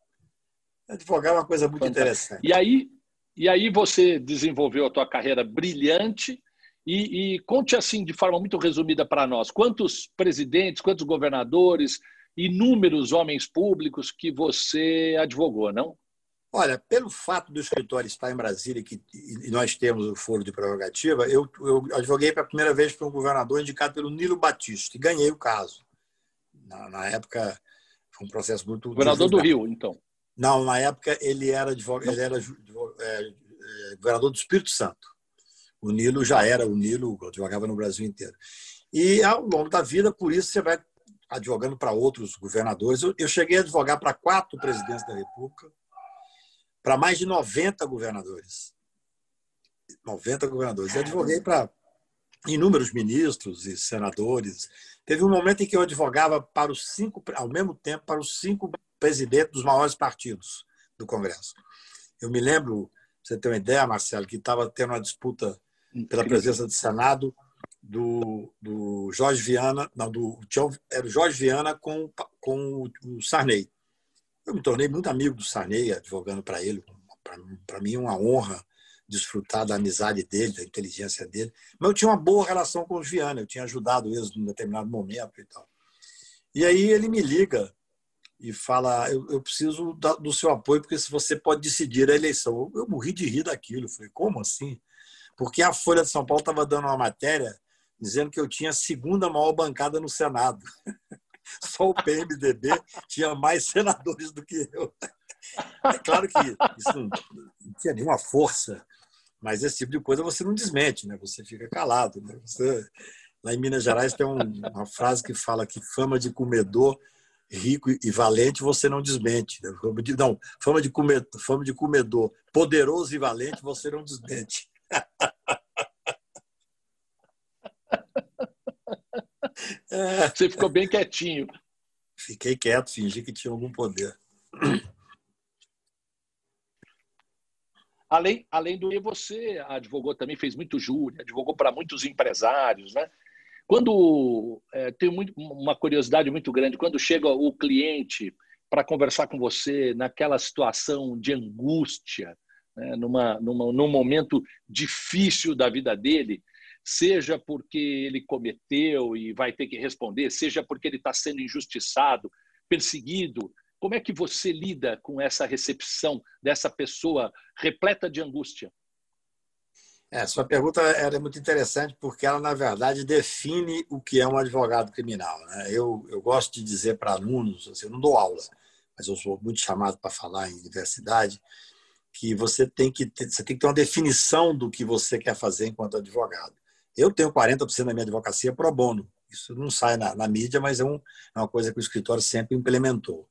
advogar uma coisa muito Fantástico. interessante. E aí, e aí você desenvolveu a tua carreira brilhante, e, e conte assim, de forma muito resumida para nós, quantos presidentes, quantos governadores, inúmeros homens públicos que você advogou, não? Olha, pelo fato do escritório estar em Brasília que, e nós temos o foro de prerrogativa, eu, eu advoguei pela primeira vez para um governador indicado pelo Nilo Batista e ganhei o caso. Na, na época, foi um processo muito. Governador do Rio, então? Não, na época ele era, advogado, ele era é, é, governador do Espírito Santo. O Nilo já era o Nilo, advogava no Brasil inteiro. E ao longo da vida, por isso você vai advogando para outros governadores. Eu, cheguei a advogar para quatro presidentes da República, para mais de 90 governadores. 90 governadores. Eu advoguei para inúmeros ministros e senadores. Teve um momento em que eu advogava para os cinco, ao mesmo tempo, para os cinco presidentes dos maiores partidos do Congresso. Eu me lembro, você ter uma ideia, Marcelo, que estava tendo uma disputa pela presença do Senado do, do Jorge Viana, não, do era o Jorge Viana com, com o Sarney. Eu me tornei muito amigo do Sarney, advogando para ele. Para mim uma honra desfrutar da amizade dele, da inteligência dele. Mas eu tinha uma boa relação com os Viana, eu tinha ajudado eles num determinado momento e tal. E aí ele me liga e fala: eu, eu preciso da, do seu apoio, porque se você pode decidir a eleição. Eu, eu morri de rir daquilo. Eu falei: como assim? Porque a Folha de São Paulo estava dando uma matéria dizendo que eu tinha a segunda maior bancada no Senado. Só o PMDB tinha mais senadores do que eu. É claro que isso não, tinha nenhuma força, mas esse tipo de coisa você não desmente, né? você fica calado. Né? Você, lá em Minas Gerais tem um, uma frase que fala que fama de comedor rico e valente você não desmente. Né? Não, fama de, comedor, fama de comedor poderoso e valente você não desmente. Você ficou bem quietinho. Fiquei quieto, fingi que tinha algum poder. Além, além do que você advogou também, fez muito júri, advogou para muitos empresários, né? Quando é, tem muito, uma curiosidade muito grande, quando chega o cliente para conversar com você naquela situação de angústia, né? numa, numa, num momento difícil da vida dele, seja porque ele cometeu e vai ter que responder, seja porque ele está sendo injustiçado, perseguido. Como é que você lida com essa recepção dessa pessoa repleta de angústia? É, sua pergunta era muito interessante porque ela, na verdade, define o que é um advogado criminal. Né? Eu, eu gosto de dizer para alunos, assim, eu não dou aula, mas eu sou muito chamado para falar em universidade, que você tem que, ter, você tem que ter uma definição do que você quer fazer enquanto advogado. Eu tenho 40% da minha advocacia pro bono. Isso não sai na, na mídia, mas é, um, é, uma coisa que o escritório sempre implementou.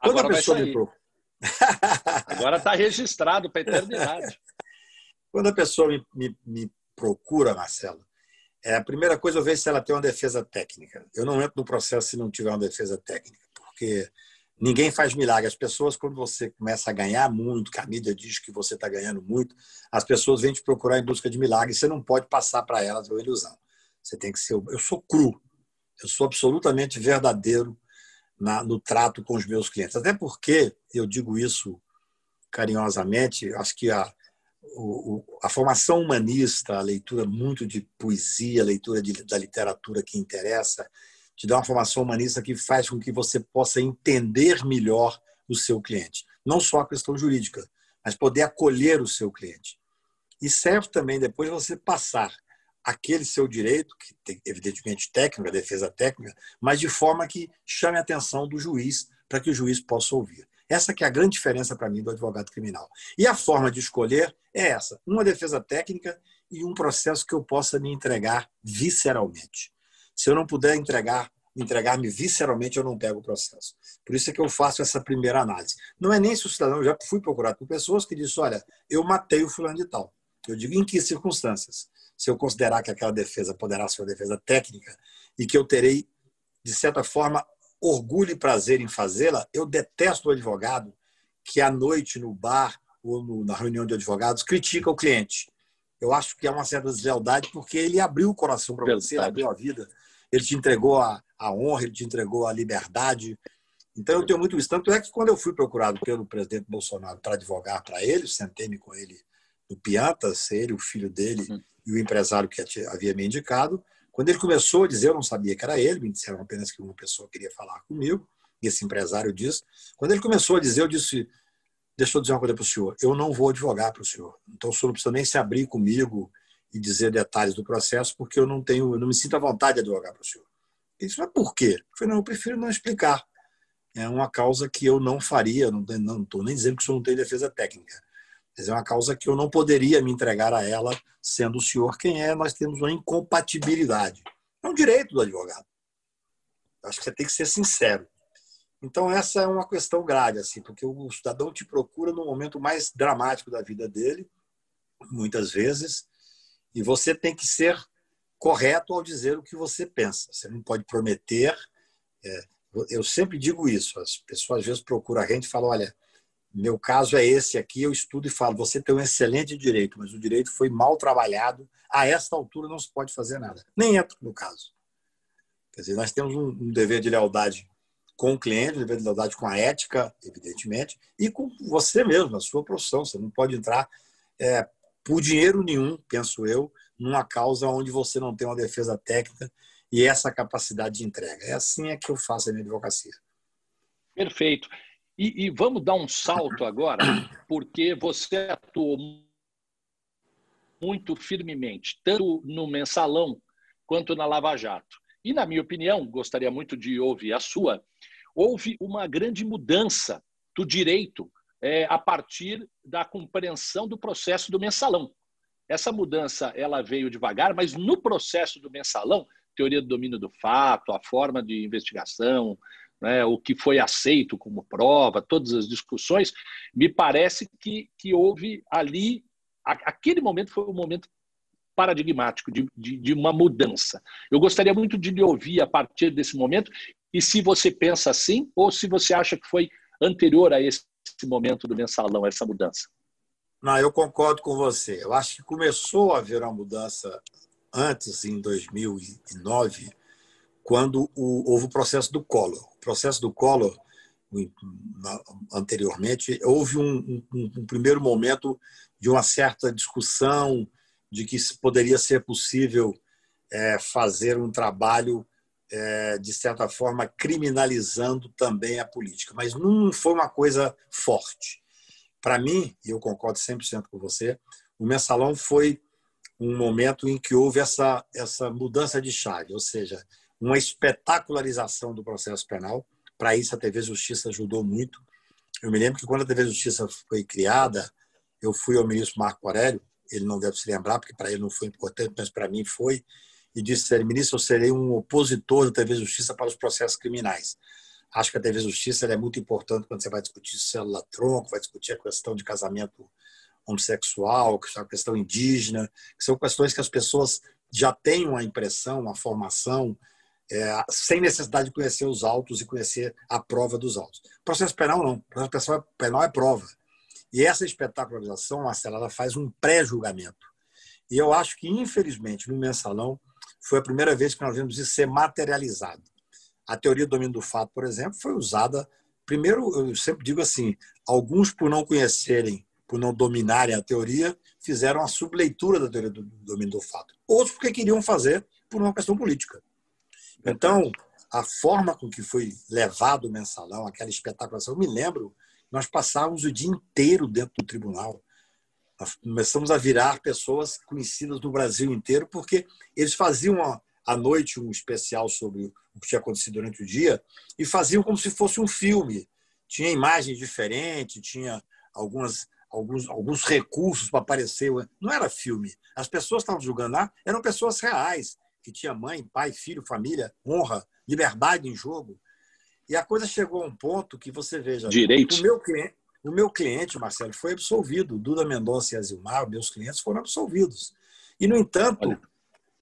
Quando Agora a pessoa me procura... Agora está registrado para a eternidade. Quando a pessoa me, me, me, procura, Marcelo, é a primeira coisa eu vejo se ela tem uma defesa técnica. Eu não entro no processo se não tiver uma defesa técnica, porque Ninguém faz milagre. As pessoas, quando você começa a ganhar muito, que a mídia diz que você está ganhando muito, as pessoas vêm te procurar em busca de milagre. Você não pode passar para elas uma ilusão. Você tem que ser. Eu sou cru. Eu sou absolutamente verdadeiro na, no trato com os meus clientes. Até porque, eu digo isso carinhosamente, acho que a, o, a formação humanista, a leitura muito de poesia, a leitura de, da literatura que interessa, te dá uma formação humanista que faz com que você possa entender melhor o seu cliente. Não só a questão jurídica, mas poder acolher o seu cliente. E serve também depois você passar aquele seu direito, que tem evidentemente técnica, defesa técnica, mas de forma que chame a atenção do juiz para que o juiz possa ouvir. Essa que é a grande diferença para mim do advogado criminal. E a forma de escolher é essa: uma defesa técnica e um processo que eu possa me entregar visceralmente. Se eu não puder entregar, entregar-me visceralmente, eu não pego o processo. Por isso é que eu faço essa primeira análise. Não é nem se o cidadão, eu já fui procurado por pessoas que dizem, olha, eu matei o fulano de tal. Eu digo, em que circunstâncias? Se eu considerar que aquela defesa poderá ser uma defesa técnica e que eu terei, de certa forma, orgulho e prazer em fazê-la, eu detesto o advogado que à noite no bar ou no, na reunião de advogados critica o cliente. Eu acho que é uma certa deslealdade porque ele abriu o coração para você, abriu a vida ele te entregou a, a honra, ele te entregou a liberdade. Então, eu tenho muito isso. Tanto é que, quando eu fui procurado pelo presidente Bolsonaro para advogar para ele, sentei-me com ele no Piantas, ele, o filho dele uhum. e o empresário que havia me indicado. Quando ele começou a dizer, eu não sabia que era ele, me disseram apenas que uma pessoa queria falar comigo, e esse empresário disse. Quando ele começou a dizer, eu disse: Deixa eu dizer uma coisa para o senhor, eu não vou advogar para o senhor. Então, o senhor não precisa nem se abrir comigo e dizer detalhes do processo, porque eu não tenho, eu não me sinto à vontade de advogar para o senhor. Ele disse, mas por quê? Eu falei, não, eu prefiro não explicar. É uma causa que eu não faria, não estou nem dizendo que o senhor não tem defesa técnica, mas é uma causa que eu não poderia me entregar a ela, sendo o senhor quem é, nós temos uma incompatibilidade. É um direito do advogado. Acho que você tem que ser sincero. Então, essa é uma questão grave, assim, porque o cidadão te procura no momento mais dramático da vida dele, muitas vezes, e você tem que ser correto ao dizer o que você pensa. Você não pode prometer. É, eu sempre digo isso. As pessoas às vezes procuram a gente e falam: olha, meu caso é esse aqui. Eu estudo e falo: você tem um excelente direito, mas o direito foi mal trabalhado. A esta altura não se pode fazer nada. Nem entro no caso. Quer dizer, nós temos um, dever de lealdade com o cliente, dever de lealdade com a ética, evidentemente, e com você mesmo, na sua profissão. Você não pode entrar é, por dinheiro nenhum, penso eu, numa causa onde você não tem uma defesa técnica e essa capacidade de entrega. É assim é que eu faço a minha advocacia. Perfeito. E, e vamos dar um salto agora, porque você atuou muito firmemente, tanto no mensalão quanto na Lava Jato. E, na minha opinião, gostaria muito de ouvir a sua, houve uma grande mudança do direito é, a partir da compreensão do processo do mensalão. Essa mudança ela veio devagar, mas no processo do mensalão, teoria do domínio do fato, a forma de investigação, né, o que foi aceito como prova, todas as discussões, me parece que, que houve ali, aquele momento foi um momento paradigmático de, de, de, uma mudança. Eu gostaria muito de lhe ouvir a partir desse momento e se você pensa assim ou se você acha que foi anterior a esse momento do mensalão, essa mudança. Não, eu concordo com você. Eu acho que começou a haver uma mudança antes, em 2009, quando houve o processo do Collor. O processo do Collor, anteriormente, houve um, um, um primeiro momento de uma certa discussão de que poderia ser possível é, fazer um trabalho, é, de certa forma, criminalizando também a política. Mas não foi uma coisa forte. Para mim, e eu concordo 100% com você, o mensalão foi um momento em que houve essa, essa mudança de chave, ou seja, uma espetacularização do processo penal. Para isso, a TV Justiça ajudou muito. Eu me lembro que quando a TV Justiça foi criada, eu fui ao ministro Marco Aurélio, ele não deve se lembrar, porque para ele não foi importante, mas para mim foi, e disse, ministro, eu serei um opositor da TV Justiça para os processos criminais. Acho que a TV Justiça é muito importante quando você vai discutir célula-tronco, vai discutir a questão de casamento homossexual, a questão indígena, que são questões que as pessoas já têm uma impressão, uma formação, é, sem necessidade de conhecer os autos e conhecer a prova dos autos. Processo penal não. Processo penal é prova. E essa espetacularização, Marcela, ela faz um pré-julgamento. E eu acho que, infelizmente, no mensalão, foi a primeira vez que nós vimos isso ser materializado. A teoria do domínio do fato, por exemplo, foi usada. Primeiro, eu sempre digo assim: alguns, por não conhecerem, por não dominarem a teoria, fizeram a subleitura da teoria do domínio do fato. Outros, porque queriam fazer por uma questão política. Então, a forma com que foi levado o mensalão, aquela espetaculação, eu me lembro, nós passávamos o dia inteiro dentro do tribunal. Nós começamos a virar pessoas conhecidas no Brasil inteiro, porque eles faziam à noite um especial sobre o que tinha acontecido durante o dia e faziam como se fosse um filme. Tinha imagens diferentes, tinha algumas, alguns, alguns recursos para aparecer. Não era filme. As pessoas que estavam julgando lá eram pessoas reais, que tinha mãe, pai, filho, família, honra, liberdade em jogo. E a coisa chegou a um ponto que você veja. Direito. O meu cliente, o meu cliente Marcelo, foi absolvido. Duda Mendonça e Azilmar, meus clientes, foram absolvidos. E, no entanto,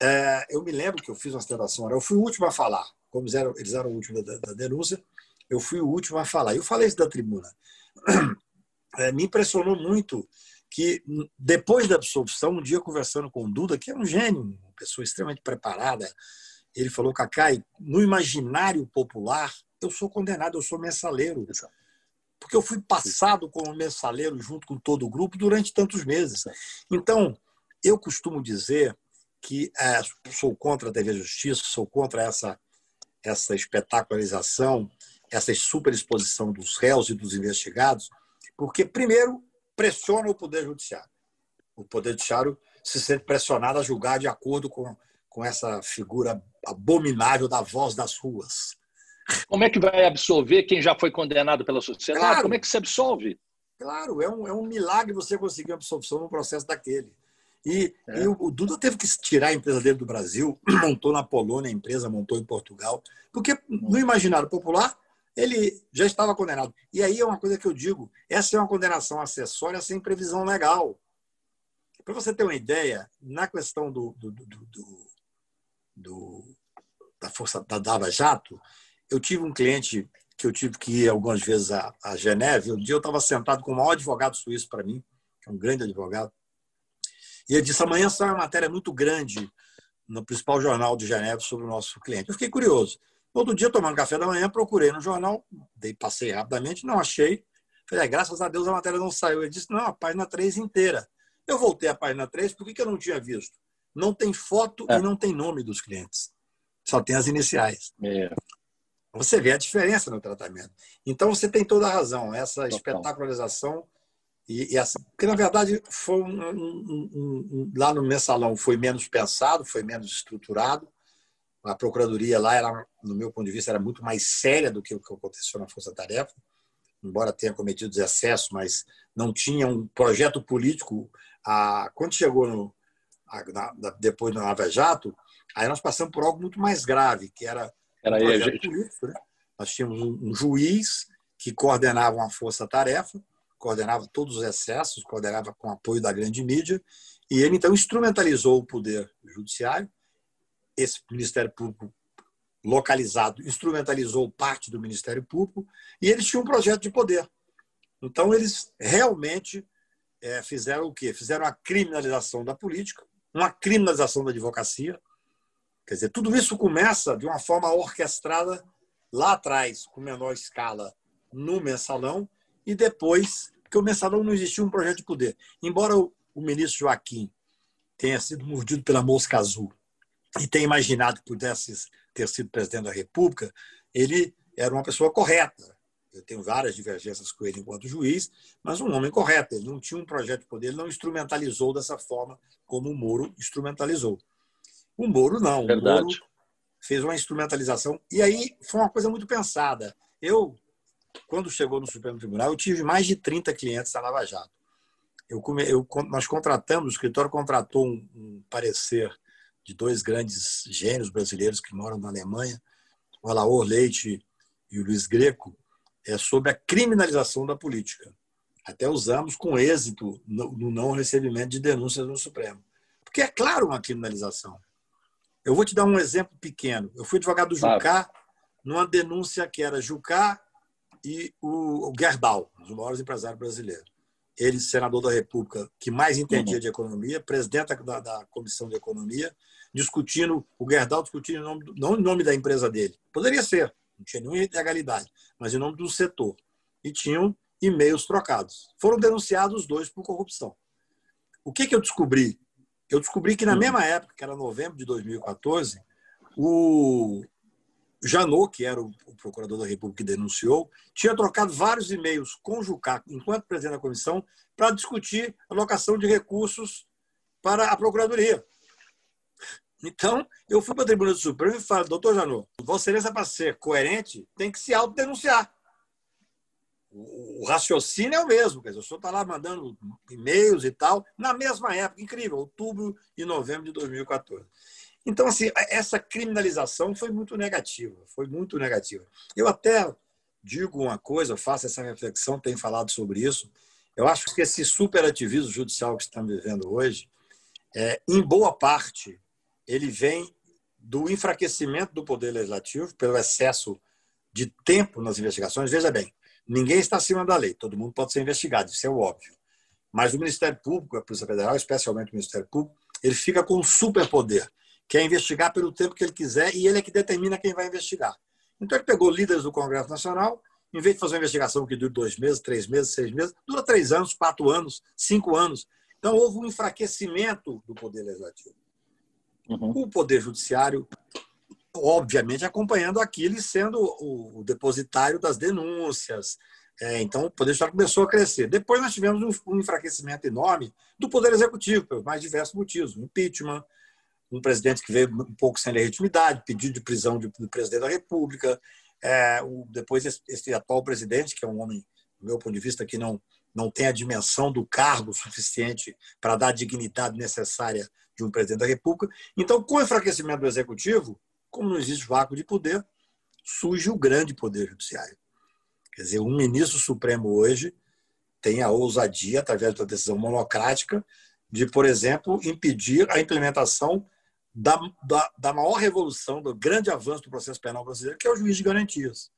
é, eu me lembro que eu fiz uma ostentação eu fui o último a falar. Como eles eram, eles eram o último da, da denúncia, eu fui o último a falar. E eu falei isso da tribuna. É, me impressionou muito que, depois da absolvição, um dia conversando com o Duda, que é um gênio, uma pessoa extremamente preparada, ele falou, Cacai, no imaginário popular, eu sou condenado, eu sou mensaleiro. Porque eu fui passado como mensaleiro junto com todo o grupo durante tantos meses. Então, eu costumo dizer que é, sou contra a TV Justiça, sou contra essa, essa espetacularização, essa superexposição dos réus e dos investigados, porque, primeiro, pressiona o Poder Judiciário. O Poder Judiciário se sente pressionado a julgar de acordo com, com essa figura abominável da voz das ruas. Como é que vai absolver quem já foi condenado pela sociedade? Claro, Como é que se absolve? Claro, é um, é um milagre você conseguir uma absolvição no processo daquele. E, é. e o, o, Duda teve que tirar a empresa dele do Brasil, montou na Polônia a empresa, montou em Portugal, porque no imaginário popular ele já estava condenado. E aí é uma coisa que eu digo: essa é uma condenação acessória sem previsão legal. Para você ter uma ideia, na questão do, do, do, do da força da Dava Jato, eu tive um cliente que eu tive que ir algumas vezes a, a Geneve. Um dia eu estava sentado com o maior advogado suíço para mim, que é um grande advogado, e ele disse: amanhã sai uma matéria muito grande no principal jornal de Geneve sobre o nosso cliente. Eu fiquei curioso. Outro dia, tomando café da manhã, procurei no jornal, dei, passei rapidamente, não achei. Falei, é, graças a Deus a matéria não saiu. Ele disse, não, a página 3 inteira. Eu voltei à página 3, por que, que eu não tinha visto? Não tem foto é. e não tem nome dos clientes. Só tem as iniciais. É. Você vê a diferença no tratamento. Então, você tem toda a razão. Essa Total. espetacularização e, e assim, porque, na verdade, foi um, um, um, lá no mensalão foi menos pensado, foi menos estruturado. A procuradoria lá, era, no meu ponto de vista, era muito mais séria do que o que aconteceu na Força Tarefa, embora tenha cometido excesso, mas não tinha um projeto político. A, quando chegou no, a, na, depois do Lava Jato, aí nós passamos por algo muito mais grave, que era, era um projeto aí, político. Né? Nós tínhamos um juiz que coordenava uma força-tarefa, coordenava todos os excessos, coordenava com apoio da grande mídia, e ele então instrumentalizou o poder judiciário, esse Ministério Público localizado instrumentalizou parte do Ministério Público, e eles tinham um projeto de poder. Então, eles realmente é, fizeram o quê? Fizeram a criminalização da política, uma criminalização da advocacia. Quer dizer, tudo isso começa de uma forma orquestrada lá atrás, com menor escala, no mensalão, e depois porque o mensalão não existia um projeto de poder. Embora o, o ministro Joaquim tenha sido mordido pela mosca azul e tenha imaginado que pudesse ter sido presidente da República, ele era uma pessoa correta. Eu tenho várias divergências com ele enquanto juiz, mas um homem correto. Ele não tinha um projeto de poder, ele não instrumentalizou dessa forma como o Moro instrumentalizou. O Moro não. Verdade. O Moro fez uma instrumentalização. E aí foi uma coisa muito pensada. Eu quando chegou no Supremo Tribunal, eu tive mais de 30 clientes da Lava Jato. Eu, eu, nós contratamos, o escritório contratou um, um, parecer de dois grandes gênios brasileiros que moram na Alemanha, o Alaor Leite e o Luiz Greco, é sobre a criminalização da política. Até usamos com êxito no, no não recebimento de denúncias no Supremo. Porque é claro uma criminalização. Eu vou te dar um exemplo pequeno. Eu fui advogado do Jucá numa denúncia que era Jucá e o, Gerdau, um dos maiores empresários brasileiros. Ele, senador da República, que mais entendia uhum. de economia, presidente da, da, Comissão de Economia, discutindo, o Gerdau discutindo em nome, não em nome da empresa dele. Poderia ser, não tinha nenhuma ilegalidade, mas em nome do setor. E tinham e-mails trocados. Foram denunciados os dois por corrupção. O que, que eu descobri? Eu descobri que na uhum. mesma época, que era novembro de 2014, o, Janot, que era o procurador da República que denunciou, tinha trocado vários e-mails com o Jucá, enquanto presidente da comissão, para discutir a alocação de recursos para a Procuradoria. Então, eu fui para a Tribuna do Supremo e falei, doutor Janot, Vossa Excelência, para ser coerente, tem que se autodenunciar. O raciocínio é o mesmo, quer dizer, o senhor está lá mandando e-mails e tal, na mesma época, incrível, outubro e novembro de 2014. Então, assim, essa criminalização foi muito negativa, foi muito negativa. Eu até digo uma coisa, faço essa reflexão, tenho falado sobre isso. Eu acho que esse superativismo judicial que estamos vivendo hoje, é, em boa parte, ele vem do enfraquecimento do poder legislativo pelo excesso de tempo nas investigações. Veja bem, ninguém está acima da lei, todo mundo pode ser investigado, isso é óbvio. Mas o Ministério Público, a Polícia Federal, especialmente o Ministério Público, ele fica com um superpoder quer investigar pelo tempo que ele quiser e ele é que determina quem vai investigar. Então ele pegou líderes do Congresso Nacional, em vez de fazer uma investigação que dure dois meses, três meses, seis meses, dura três anos, quatro anos, cinco anos. Então houve um enfraquecimento do Poder Legislativo. Uhum. O Poder Judiciário, obviamente, acompanhando aquilo e sendo o depositário das denúncias. É, então, o Poder Judiciário começou a crescer. Depois, nós tivemos um enfraquecimento enorme do Poder Executivo, pelos mais diversos motivos: impeachment, um presidente que veio um pouco sem legitimidade, pedido de prisão do presidente da República. É, o, depois, esse, esse, atual presidente, que é um homem, do meu ponto de vista, que não, não tem a dimensão do cargo suficiente para dar a dignidade necessária de um presidente da República. Então, com o enfraquecimento do executivo, como não existe vácuo de poder, surge o grande poder judiciário. Quer dizer, um ministro supremo hoje tem a ousadia, através da decisão monocrática, de, por exemplo, impedir a implementação da, da, da, maior revolução, do grande avanço do processo penal brasileiro, que é o juiz de garantias,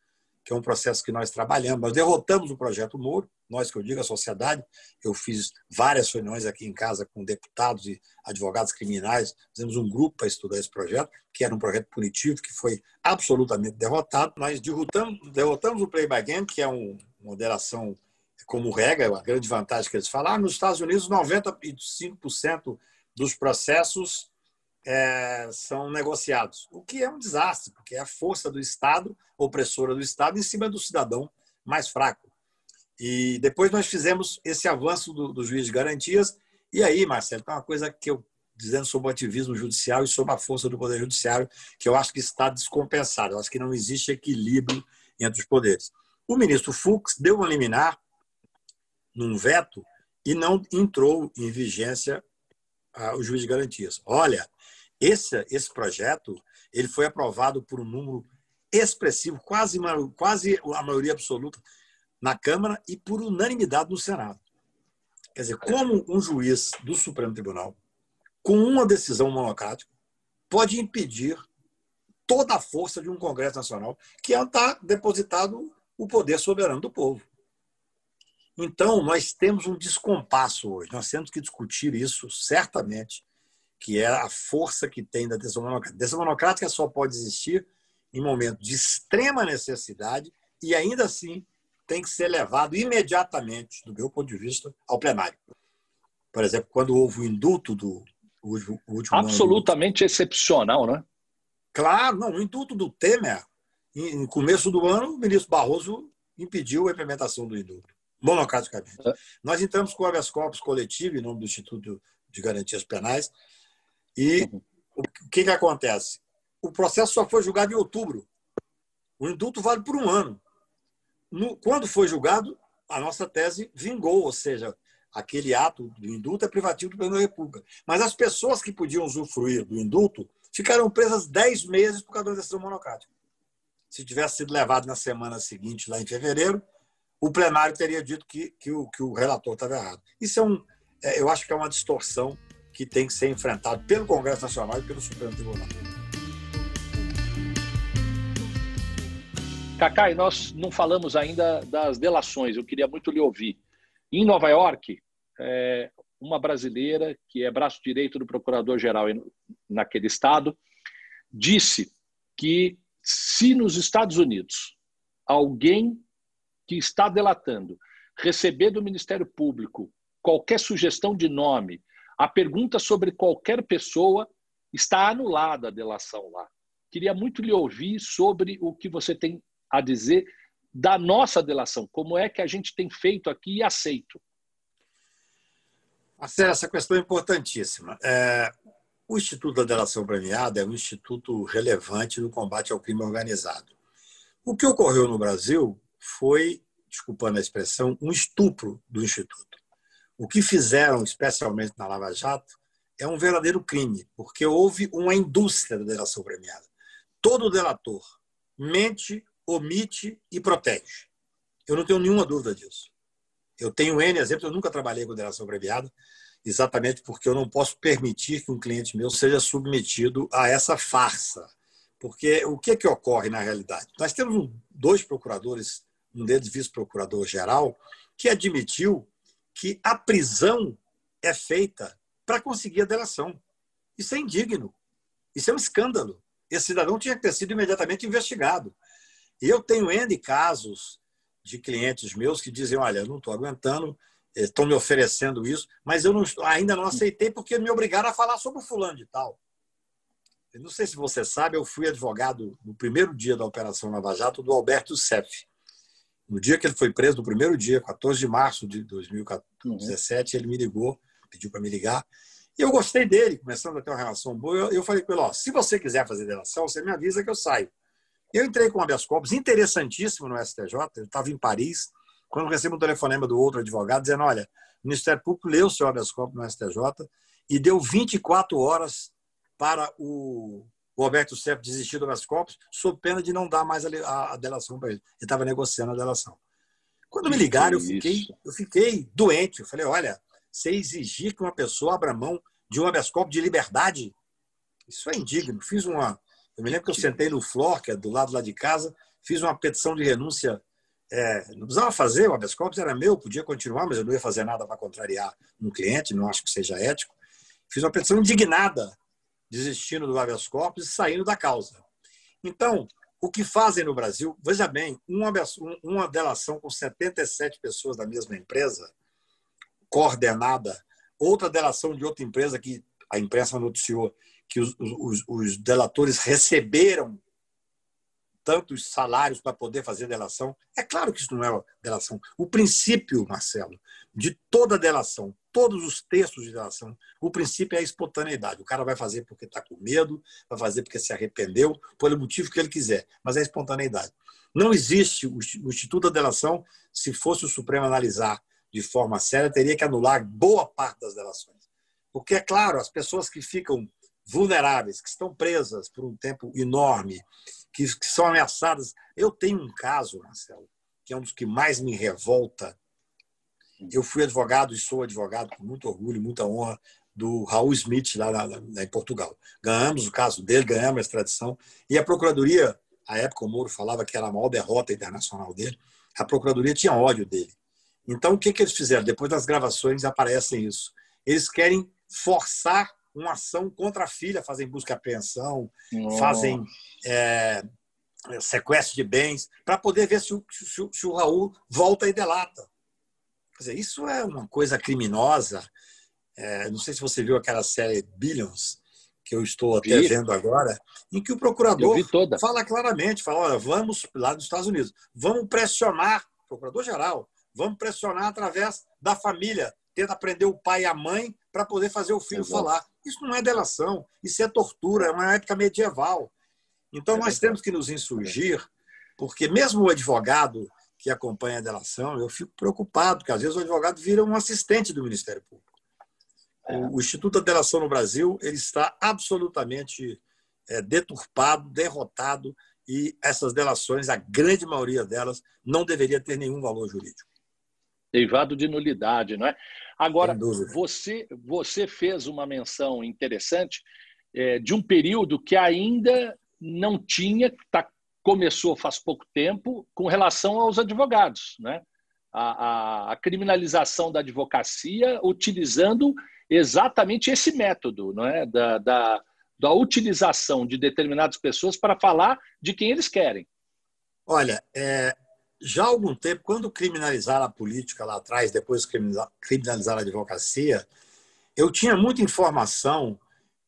que é um processo que nós trabalhamos. Nós derrotamos o projeto Moro, nós que eu digo, a sociedade. Eu fiz várias reuniões aqui em casa com deputados e advogados criminais. Fizemos um grupo para estudar esse projeto, que era um projeto punitivo, que foi absolutamente derrotado. Nós derrotamos, derrotamos o play by game, que é um, uma delação como regra, a grande vantagem que eles falam. Ah, nos Estados Unidos, 95% dos processos é, são negociados, o que é um desastre, porque é a força do Estado, opressora do Estado, em cima do cidadão mais fraco. E depois nós fizemos esse avanço do, do juiz de garantias. E aí, Marcelo, tem uma coisa que eu dizendo sobre o ativismo judicial e sobre a força do poder judiciário, que eu acho que está descompensado. Eu acho que não existe equilíbrio entre os poderes. O ministro Fux deu um liminar num veto e não entrou em vigência ah, o juiz de garantias. Olha, esse, esse projeto ele foi aprovado por um número expressivo, quase, quase a maioria absoluta na Câmara e por unanimidade no Senado. Quer dizer, como um juiz do Supremo Tribunal, com uma decisão monocrática, pode impedir toda a força de um Congresso Nacional que está depositado o poder soberano do povo. Então, nós temos um descompasso hoje. Nós temos que discutir isso certamente, que é a força que tem da decisão monocrática. A decisão monocrática só pode existir em momento de extrema necessidade e ainda assim tem que ser levado imediatamente, do meu ponto de vista, ao plenário. Por exemplo, quando houve o indulto do último, último Absolutamente ano, excepcional, né? Claro, não, o indulto do Temer, em começo do ano, o ministro Barroso impediu a implementação do indulto, monocraticamente. É. Nós entramos com o habeas corpus coletivo, em nome do Instituto de Garantias Penais, e uhum. o que, que acontece? O processo só foi julgado em outubro. O indulto vale por um ano no, quando foi julgado, a nossa tese vingou, ou seja, aquele ato do indulto é privativo do Presidente da República. Mas as pessoas que podiam usufruir do indulto ficaram presas 10 meses por causa da decisão monocrática. Se tivesse sido levado na semana seguinte, lá em fevereiro, o plenário teria dito que, que, o, que o relator estava errado. Isso é um, é, eu acho que é uma distorção que tem que ser enfrentada pelo Congresso Nacional e pelo Supremo Tribunal. Cacai, nós não falamos ainda das delações, eu queria muito lhe ouvir. Em Nova York, é, uma brasileira, que é braço direito do procurador-geral naquele estado, disse que se nos Estados Unidos alguém que está delatando receber do Ministério Público qualquer sugestão de nome, a pergunta sobre qualquer pessoa, está anulada a delação lá. Queria muito lhe ouvir sobre o que você tem a dizer da nossa delação, como é que a gente tem feito aqui e aceito. Marcelo, essa questão é importantíssima. É, o Instituto da Delação Premiada é um instituto relevante no combate ao crime organizado. O que ocorreu no Brasil foi, desculpando a expressão, um estupro do Instituto. O que fizeram, especialmente na Lava Jato, é um verdadeiro crime, porque houve uma indústria da delação premiada. Todo delator mente omite e protege. Eu não tenho nenhuma dúvida disso. Eu tenho N exemplos, eu nunca trabalhei com delação abreviada, exatamente porque eu não posso permitir que um cliente meu seja submetido a essa farsa. Porque o que, é que ocorre na realidade? Nós temos dois procuradores, um deles vice-procurador-geral, que admitiu que a prisão é feita para conseguir a delação. Isso é indigno. Isso é um escândalo. Esse cidadão tinha que ter sido imediatamente investigado. Eu tenho N casos de clientes meus que dizem: olha, não estou aguentando, estão me oferecendo isso, mas eu não, ainda não aceitei porque me obrigaram a falar sobre o fulano de tal. Eu não sei se você sabe, eu fui advogado no primeiro dia da Operação Lava Jato do Alberto Seff. No dia que ele foi preso, no primeiro dia, 14 de março de 2017, uhum. ele me ligou, pediu para me ligar. E eu gostei dele, começando a ter uma relação boa. Eu, eu falei com ele: ó, se você quiser fazer delação, você me avisa que eu saio. Eu entrei com o habeas corpus interessantíssimo no STJ, eu estava em Paris, quando recebo um telefonema do outro advogado dizendo, olha, o Ministério Público leu o seu habeas corpus no STJ e deu 24 horas para o, o Alberto Sepp desistir do habeas corpus, sob pena de não dar mais a, a, a delação para ele. Ele estava negociando a delação. Quando me ligaram, eu fiquei, eu fiquei doente. Eu falei, olha, você exigir que uma pessoa abra mão de um habeas corpus de liberdade, isso é indigno. Fiz uma, eu me lembro que eu sentei no Flor, que é do lado lá de casa, fiz uma petição de renúncia É, não precisava fazer, o habeas corpus era meu, podia continuar, mas eu não ia fazer nada para contrariar um cliente, não acho que seja ético. Fiz uma petição indignada, desistindo do habeas corpus e saindo da causa. Então, o que fazem no Brasil, veja bem, uma, uma delação com 77 pessoas da mesma empresa, coordenada, outra delação de outra empresa que a imprensa noticiou que os, os, os delatores receberam tantos salários para poder fazer delação. É claro que isso não é delação. O princípio, Marcelo, de toda delação, todos os textos de delação, o princípio é a espontaneidade. O cara vai fazer porque está com medo, vai fazer porque se arrependeu, pelo motivo que ele quiser, mas é a espontaneidade. Não existe o Instituto da Delação, se fosse o Supremo analisar de forma séria, teria que anular boa parte das delações. Porque, é claro, as pessoas que ficam vulneráveis, que estão presas por um tempo enorme, que, que são ameaçadas. Eu tenho um caso, Marcelo, que é um dos que mais me revolta. Eu fui advogado e sou advogado com muito orgulho, muita honra do Raul Smith lá, lá, lá em Portugal. Ganhamos o caso dele, ganhamos a extradição e a procuradoria, à época o Moro falava que era a maior derrota internacional dele, a procuradoria tinha ódio dele. Então o que, que eles fizeram? Depois das gravações aparecem isso. Eles querem forçar uma ação contra a filha, fazem busca e apreensão, oh. fazem é, sequestro de bens, para poder ver se o, se, se o, Raul volta e delata. Quer dizer, isso é uma coisa criminosa. É, não sei se você viu aquela série Billions, que eu estou até Vi. vendo agora, em que o procurador fala claramente, fala, olha, vamos lá dos Estados Unidos, vamos pressionar, procurador-geral, vamos pressionar através da família, tenta prender o pai e a mãe para poder fazer o filho Exato. falar. Isso não é delação, isso é tortura, é uma época medieval. Então, nós temos que nos insurgir, porque mesmo o advogado que acompanha a delação, eu fico preocupado, porque às vezes o advogado vira um assistente do Ministério Público. É. O Instituto da Delação no Brasil ele está absolutamente é, deturpado, derrotado, e essas delações, a grande maioria delas, não deveria ter nenhum valor jurídico. Derivado de nulidade, não é? Agora, você, você fez uma menção interessante é, de um período que ainda não tinha, tá, começou faz pouco tempo, com relação aos advogados. Né? A, a, a criminalização da advocacia utilizando exatamente esse método não é? da, da, da utilização de determinadas pessoas para falar de quem eles querem. Olha, é, já há algum tempo, quando criminalizaram a política lá atrás, depois criminalizaram a advocacia, eu tinha muita informação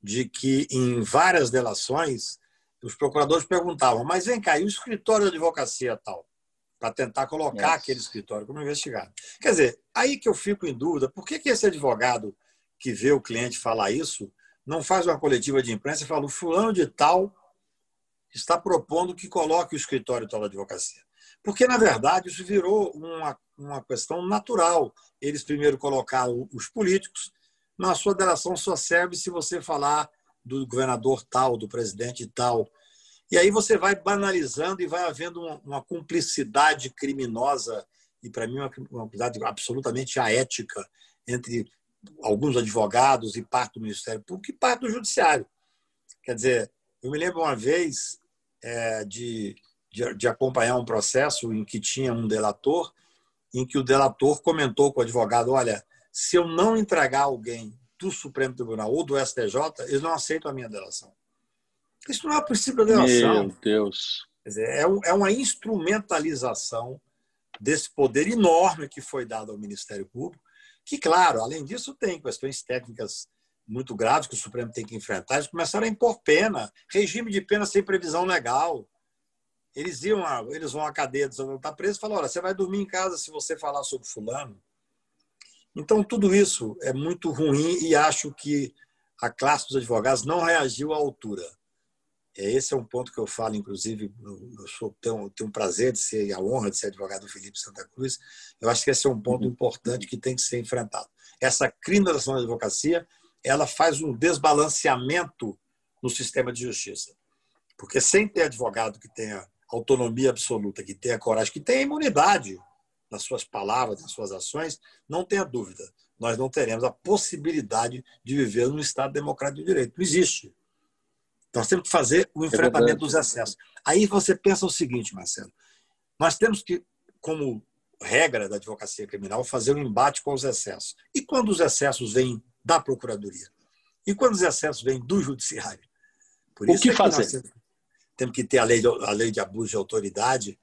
de que em várias delações os procuradores perguntavam, mas vem cá, e o escritório de advocacia tal? Para tentar colocar aquele escritório como investigado. Quer dizer, aí que eu fico em dúvida, por que, que esse advogado que vê o cliente falar isso não faz uma coletiva de imprensa e fala, o fulano de tal está propondo que coloque o escritório tal da advocacia? Porque, na verdade, isso virou uma, uma questão natural. Eles primeiro colocaram os políticos, na sua delação só serve se você falar do governador tal, do presidente tal. E aí você vai banalizando e vai havendo uma, uma cumplicidade criminosa, e para mim uma cumplicidade absolutamente aética, entre alguns advogados e parte do Ministério Público e parte do Judiciário. Quer dizer, eu me lembro uma vez é, de de, de acompanhar um processo em que tinha um delator, em que o delator comentou com o advogado: olha, se eu não entregar alguém do Supremo Tribunal ou do STJ, eles não aceitam a minha delação. Isso não é o princípio da delação. Meu Deus. Dizer, é, é uma instrumentalização desse poder enorme que foi dado ao Ministério Público, que, claro, além disso, tem questões técnicas muito graves que o Supremo tem que enfrentar. Eles começaram a impor pena, regime de pena sem previsão legal, eles iam, eles vão à cadeia, está preso, e falam, olha, você vai dormir em casa se você falar sobre fulano. Então, tudo isso é muito ruim e acho que a classe dos advogados não reagiu à altura. É, esse é um ponto que eu falo, inclusive, eu sou, tenho, tenho um prazer de ser, a honra de ser advogado do Felipe Santa Cruz. Eu acho que esse é um ponto uhum. importante que tem que ser enfrentado. Essa criminalização da advocacia, ela faz um desbalanceamento no sistema de justiça. Porque sem ter advogado que tenha autonomia absoluta, que tenha coragem, que tenha imunidade nas suas palavras, nas suas ações, não tenha dúvida, nós não teremos a possibilidade de viver num Estado democrático de direito. Não existe. Nós temos que fazer o é enfrentamento é dos excessos. Aí você pensa o seguinte, Marcelo: nós temos que como regra da advocacia criminal, fazer um embate com os excessos. E quando os excessos vêm da Procuradoria? E quando os excessos vêm do Judiciário? Por o que é fazer? Que temos que ter a lei, de, a lei de abuso de autoridade,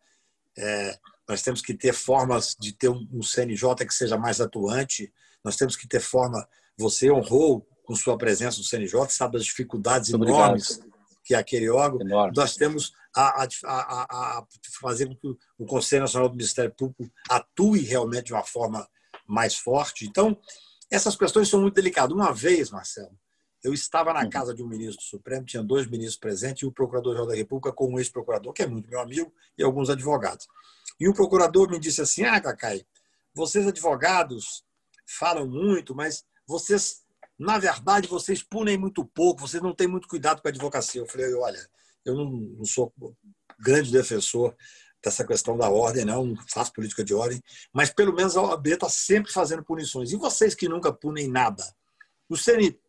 é, nós temos que ter formas de ter um, um CNJ que seja mais atuante, nós temos que ter forma. Você honrou com sua presença no CNJ, sabe das dificuldades Obrigado. enormes que é aquele órgão. Enorme. Nós temos a, a, a, a, fazer com que o Conselho Nacional do Ministério Público atue realmente de uma forma mais forte. Então, essas questões são muito delicadas. Uma vez, Marcelo, eu estava na uhum. casa de um ministro do Supremo, tinha dois ministros presentes e o Procurador-Geral da República com um ex-procurador, que é muito meu amigo, e alguns advogados. E o procurador me disse assim: Ah, Cacai, vocês advogados falam muito, mas vocês, na verdade, vocês punem muito pouco, vocês não têm muito cuidado com a advocacia. Eu falei: Olha, eu não, não sou grande defensor dessa questão da ordem, não, não faço política de ordem, mas pelo menos a OAB está sempre fazendo punições. E vocês que nunca punem nada? O CNP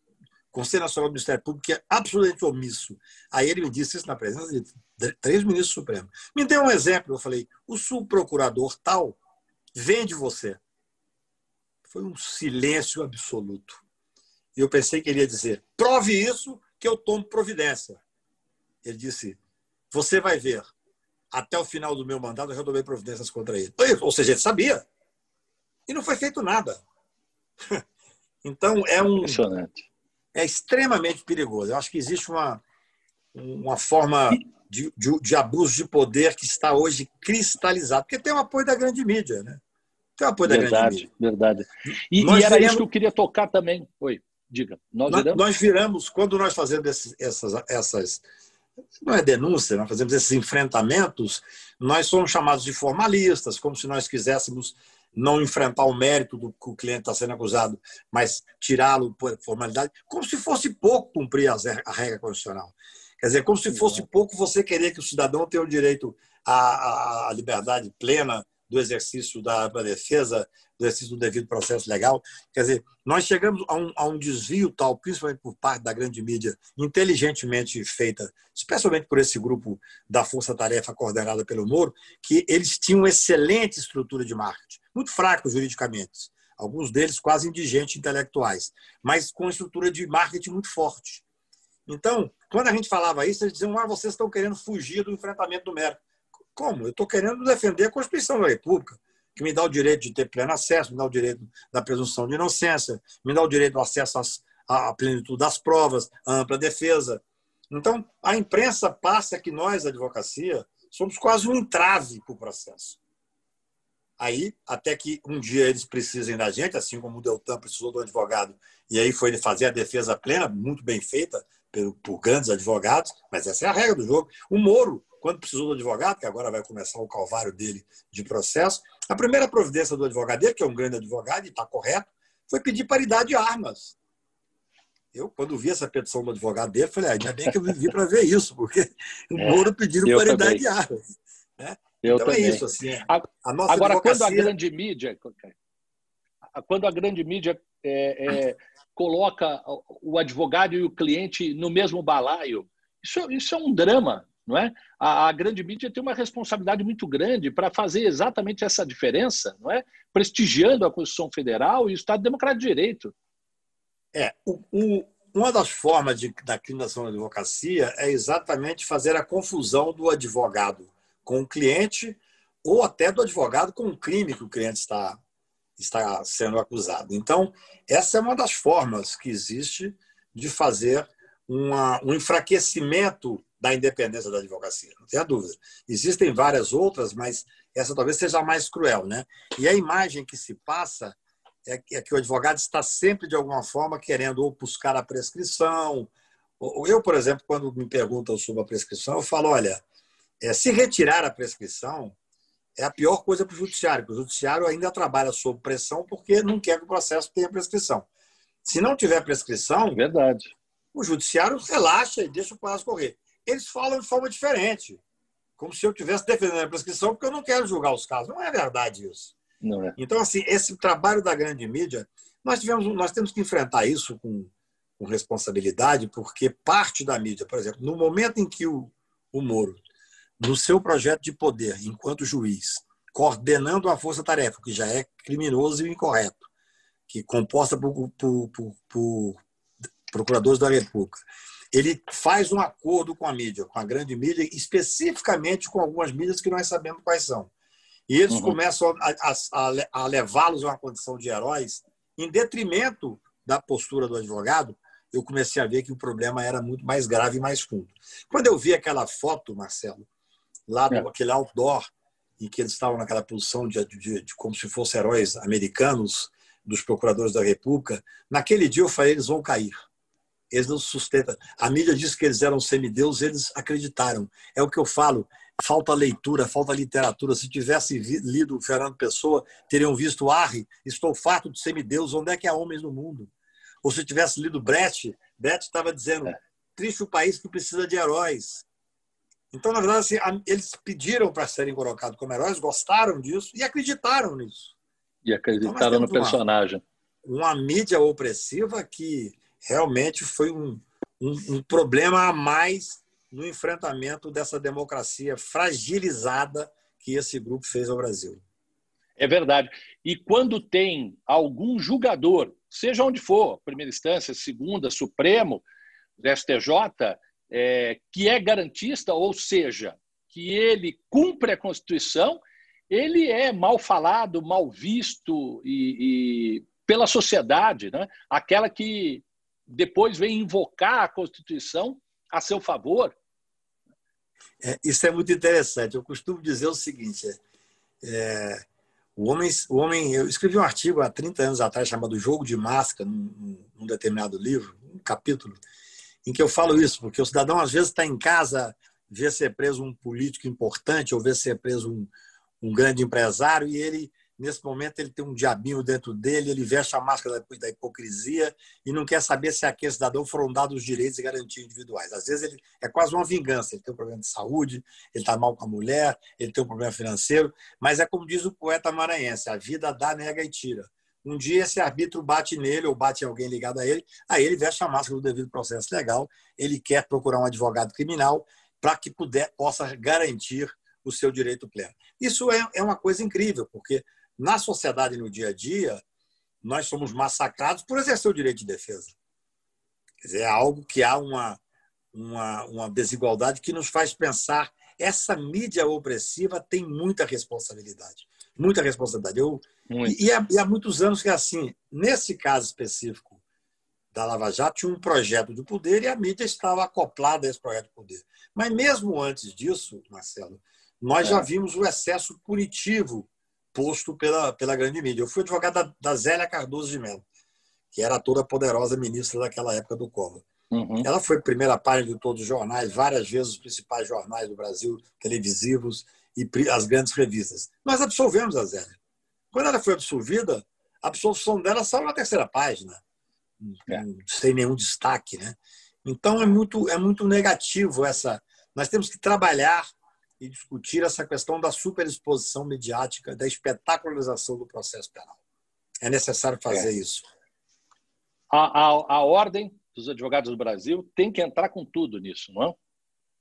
Conselho Nacional do Ministério Público, que é absolutamente omisso. Aí ele me disse isso na presença de três ministros supremos. Me deu um exemplo. Eu falei: o subprocurador tal vende você. Foi um silêncio absoluto. E eu pensei que ele ia dizer: prove isso que eu tomo providência. Ele disse: você vai ver. Até o final do meu mandato, eu retomei providências contra ele. Ou seja, ele sabia. E não foi feito nada. Então, é um. Impressionante é extremamente perigoso. Eu acho que existe uma, uma forma de, de, de, abuso de poder que está hoje cristalizado, porque tem o apoio da grande mídia, né? Tem o apoio verdade, da grande mídia. Verdade. E, e era viramos, isso que eu queria tocar também. Oi, diga. Nós, nós viramos, nós viramos quando nós fazemos esses, essas, essas não é denúncia, nós fazemos esses enfrentamentos, nós somos chamados de formalistas, como se nós quiséssemos não enfrentar o mérito do que o cliente está sendo acusado, mas tirá-lo por formalidade, como se fosse pouco cumprir a regra constitucional. Quer dizer, como se fosse pouco você querer que o cidadão tenha o direito à, à liberdade plena do exercício da, defesa, do exercício do devido processo legal. Quer dizer, nós chegamos a um, a um desvio tal, principalmente por parte da grande mídia, inteligentemente feita, especialmente por esse grupo da Força Tarefa coordenada pelo Moro, que eles tinham excelente estrutura de marketing, muito fraco juridicamente, alguns deles quase indigentes intelectuais, mas com estrutura de marketing muito forte. Então, quando a gente falava isso, eles diziam: ah, vocês estão querendo fugir do enfrentamento do mérito. Como? Eu estou querendo defender a Constituição da República que me dá o direito de ter pleno acesso, me dá o direito da presunção de inocência, me dá o direito do acesso à plenitude das provas, à ampla defesa. Então, a imprensa passa que nós, a advocacia, somos quase um entrave para o processo. Aí, até que um dia eles precisem da gente, assim como o Deltan precisou do advogado, e aí foi ele fazer a defesa plena, muito bem feita por grandes advogados, mas essa é a regra do jogo. O Moro quando precisou do advogado, que agora vai começar o calvário dele de processo, a primeira providência do advogado dele, que é um grande advogado e está correto, foi pedir paridade de armas. Eu, quando vi essa petição do advogado dele, falei, ah, ainda bem que eu vivi para ver isso, porque o é, Moro pedindo paridade também. de armas. Né? Eu então é também. é isso. Assim, a, a nossa Agora, advocacia... quando a grande mídia. Quando a grande mídia é, é, coloca o advogado e o cliente no mesmo balaio, isso, isso é um drama não é? A, a, grande mídia tem uma responsabilidade muito grande para fazer exatamente essa diferença, não é? Prestigiando a Constituição Federal e o Estado Democrático de Direito. É, o, o, uma das formas de, da criminalização da advocacia é exatamente fazer a confusão do advogado com o cliente ou até do advogado com o crime que o cliente está, está sendo acusado. Então, essa é uma das formas que existe de fazer uma, um enfraquecimento da independência da advocacia, não tenha dúvida. Existem várias outras, mas essa talvez seja a mais cruel. Né? E a imagem que se passa é que, é que o advogado está sempre, de alguma forma, querendo ou buscar a prescrição. Eu, por exemplo, quando me perguntam sobre a prescrição, eu falo: olha, é, se retirar a prescrição é a pior coisa para o judiciário, porque o judiciário ainda trabalha sob pressão porque não quer que o processo tenha prescrição. Se não tiver prescrição, verdade. o judiciário relaxa e deixa o prazo correr eles falam de forma diferente. Como se eu estivesse defendendo a prescrição porque eu não quero julgar os casos. Não é verdade isso. Não é. Então, assim, esse trabalho da grande mídia, nós, tivemos, nós temos que enfrentar isso com, com responsabilidade, porque parte da mídia, por exemplo, no momento em que o, o Moro, no seu projeto de poder enquanto juiz, coordenando a força-tarefa, que já é criminoso e incorreto, que é composta por, por, por, por procuradores da República. Ele faz um acordo com a mídia, com a grande mídia, especificamente com algumas mídias que nós sabemos quais são. E eles uhum. começam a, a, a levá-los a uma condição de heróis, em detrimento da postura do advogado, eu comecei a ver que o problema era muito mais grave e mais fundo. Quando eu vi aquela foto, Marcelo, lá do, é. aquele outdoor, em que eles estavam naquela posição de, de, de, como se fossem heróis americanos, dos procuradores da República, naquele dia eu falei, eles vão cair. Eles não sustentam. A mídia disse que eles eram semideus, eles acreditaram. É o que eu falo. Falta leitura, falta literatura. Se tivesse lido Fernando Pessoa, teriam visto Arre, estou farto de semideus, onde é que há homens no mundo? Ou se tivesse lido Brecht, Brecht estava dizendo: é. triste o país que precisa de heróis. Então, na verdade, assim, eles pediram para serem colocados como heróis, gostaram disso e acreditaram nisso. E acreditaram então, no personagem. Uma, uma, mídia opressiva que realmente foi um, um, um problema a mais no enfrentamento dessa democracia fragilizada que esse grupo fez ao Brasil. É verdade. E quando tem algum julgador seja onde for, primeira instância, segunda, Supremo, STJ, é, que é garantista, ou seja, que ele cumpre a Constituição, ele é mal falado, mal visto e, e pela sociedade, né? aquela que depois vem invocar a Constituição a seu favor. É, isso é muito interessante. Eu costumo dizer o seguinte: é, o homem, o homem, eu escrevi um artigo há 30 anos atrás chamado Jogo de Máscara, num, num determinado livro, um capítulo, em que eu falo isso, porque o cidadão às vezes está em casa, vê ser preso um político importante ou vê ser preso um, um grande empresário e ele Nesse momento, ele tem um diabinho dentro dele, ele veste a máscara da hipocrisia e não quer saber se aquele cidadão foram dados os direitos e garantias individuais. Às vezes, ele é quase uma vingança. Ele tem um problema de saúde, ele está mal com a mulher, ele tem um problema financeiro, mas é como diz o poeta maranhense: a vida dá, nega e tira. Um dia esse arbítrio bate nele ou bate em alguém ligado a ele, aí ele veste a máscara do devido processo legal, ele quer procurar um advogado criminal para que puder, possa garantir o seu direito pleno. Isso é, é uma coisa incrível, porque na sociedade, no dia a dia, nós somos massacrados por exercer o direito de defesa. Quer dizer, é algo que há uma, uma, uma desigualdade que nos faz pensar essa mídia opressiva tem muita responsabilidade. Muita responsabilidade. Eu, e, e, há, e, há, muitos anos que é assim. Nesse caso específico da Lava Jato, tinha um projeto de poder e a mídia estava acoplada a esse projeto de poder. Mas mesmo antes disso, Marcelo, nós é. já vimos o excesso punitivo posto pela, pela grande mídia. Eu fui advogado da, da Zélia Cardoso de Mello, que era toda poderosa ministra daquela época do Collor. Uhum. Ela foi primeira página de todos os jornais, várias vezes os principais jornais do Brasil, televisivos e as grandes revistas. Nós absolvemos a Zélia. Quando ela foi absolvida, a absolvição dela saiu na terceira página, é. sem nenhum destaque. Né? Então é muito, é muito negativo essa. Nós temos que trabalhar e discutir essa questão da superexposição mediática, da espetacularização do processo penal. É necessário fazer é. isso. A, a, a ordem dos advogados do Brasil tem que entrar com tudo nisso, não é?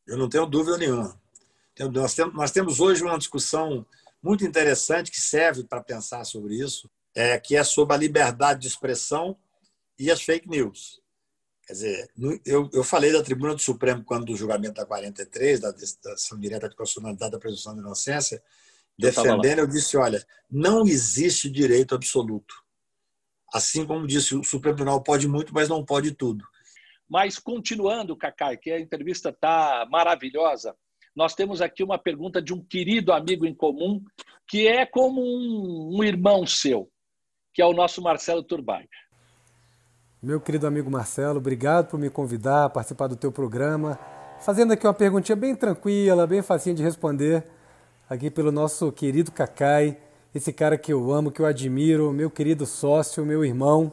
Eu não tenho dúvida nenhuma. Nós temos, hoje uma discussão muito interessante que serve para pensar sobre isso, é, que é sobre a liberdade de expressão e as fake news. Quer dizer, eu, eu falei da tribuna do Supremo quando do julgamento da 43, da decisão direta de constitucionalidade da presunção de inocência, defendendo, eu disse, olha, não existe direito absoluto. Assim como disse, o Supremo Tribunal pode muito, mas não pode tudo. Mas continuando, Cacai, que a entrevista está maravilhosa, nós temos aqui uma pergunta de um querido amigo em comum, que é como um, um irmão seu, que é o nosso Marcelo Turbay. Meu querido amigo Marcelo, obrigado por me convidar a participar do teu programa. Fazendo aqui uma perguntinha bem tranquila, bem facinha de responder, aqui pelo nosso querido Cacai, esse cara que eu amo, que eu admiro, meu querido sócio, meu irmão.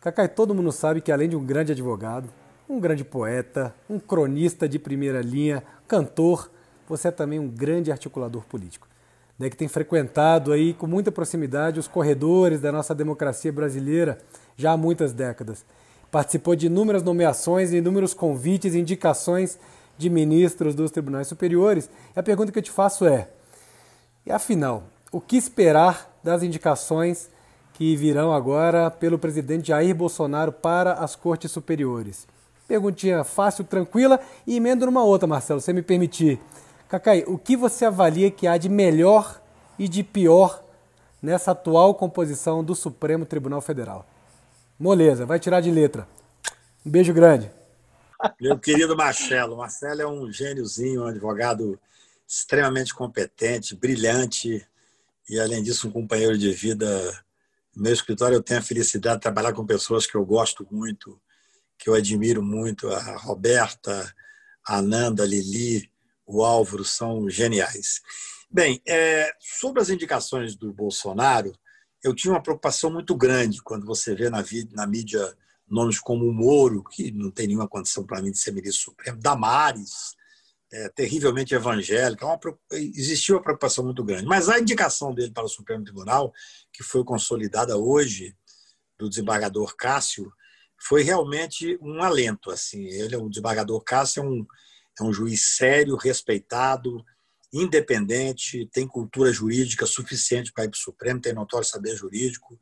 Cacai, todo mundo sabe que além de um grande advogado, um grande poeta, um cronista de primeira linha, cantor, você é também um grande articulador político. Né, que tem frequentado aí com muita proximidade os corredores da nossa democracia brasileira já há muitas décadas. Participou de inúmeras nomeações, inúmeros convites indicações de ministros dos tribunais superiores. E a pergunta que eu te faço é: E afinal, o que esperar das indicações que virão agora pelo presidente Jair Bolsonaro para as cortes superiores? Perguntinha fácil, tranquila e emendo numa outra, Marcelo, se me permitir. Cacai, o que você avalia que há de melhor e de pior nessa atual composição do Supremo Tribunal Federal? Moleza, vai tirar de letra. Um beijo grande. Meu querido Marcelo. Marcelo é um gêniozinho, um advogado extremamente competente, brilhante e, além disso, um companheiro de vida. No meu escritório, eu tenho a felicidade de trabalhar com pessoas que eu gosto muito, que eu admiro muito. A Roberta, a Nanda, a Lili, o Álvaro são geniais. Bem, é, sobre as indicações do Bolsonaro, eu tinha uma preocupação muito grande quando você vê na, na mídia nomes como o Moro, que não tem nenhuma condição para mim de ser ministro supremo, Damares, é, terrivelmente evangélica, uma, existiu uma preocupação muito grande. Mas a indicação dele para o Supremo Tribunal, que foi consolidada hoje, do desembargador Cássio, foi realmente um alento. Assim, ele é um desembargador Cássio, é um, é um juiz sério, respeitado, independente, tem cultura jurídica suficiente para ir para o Supremo, tem notório saber jurídico.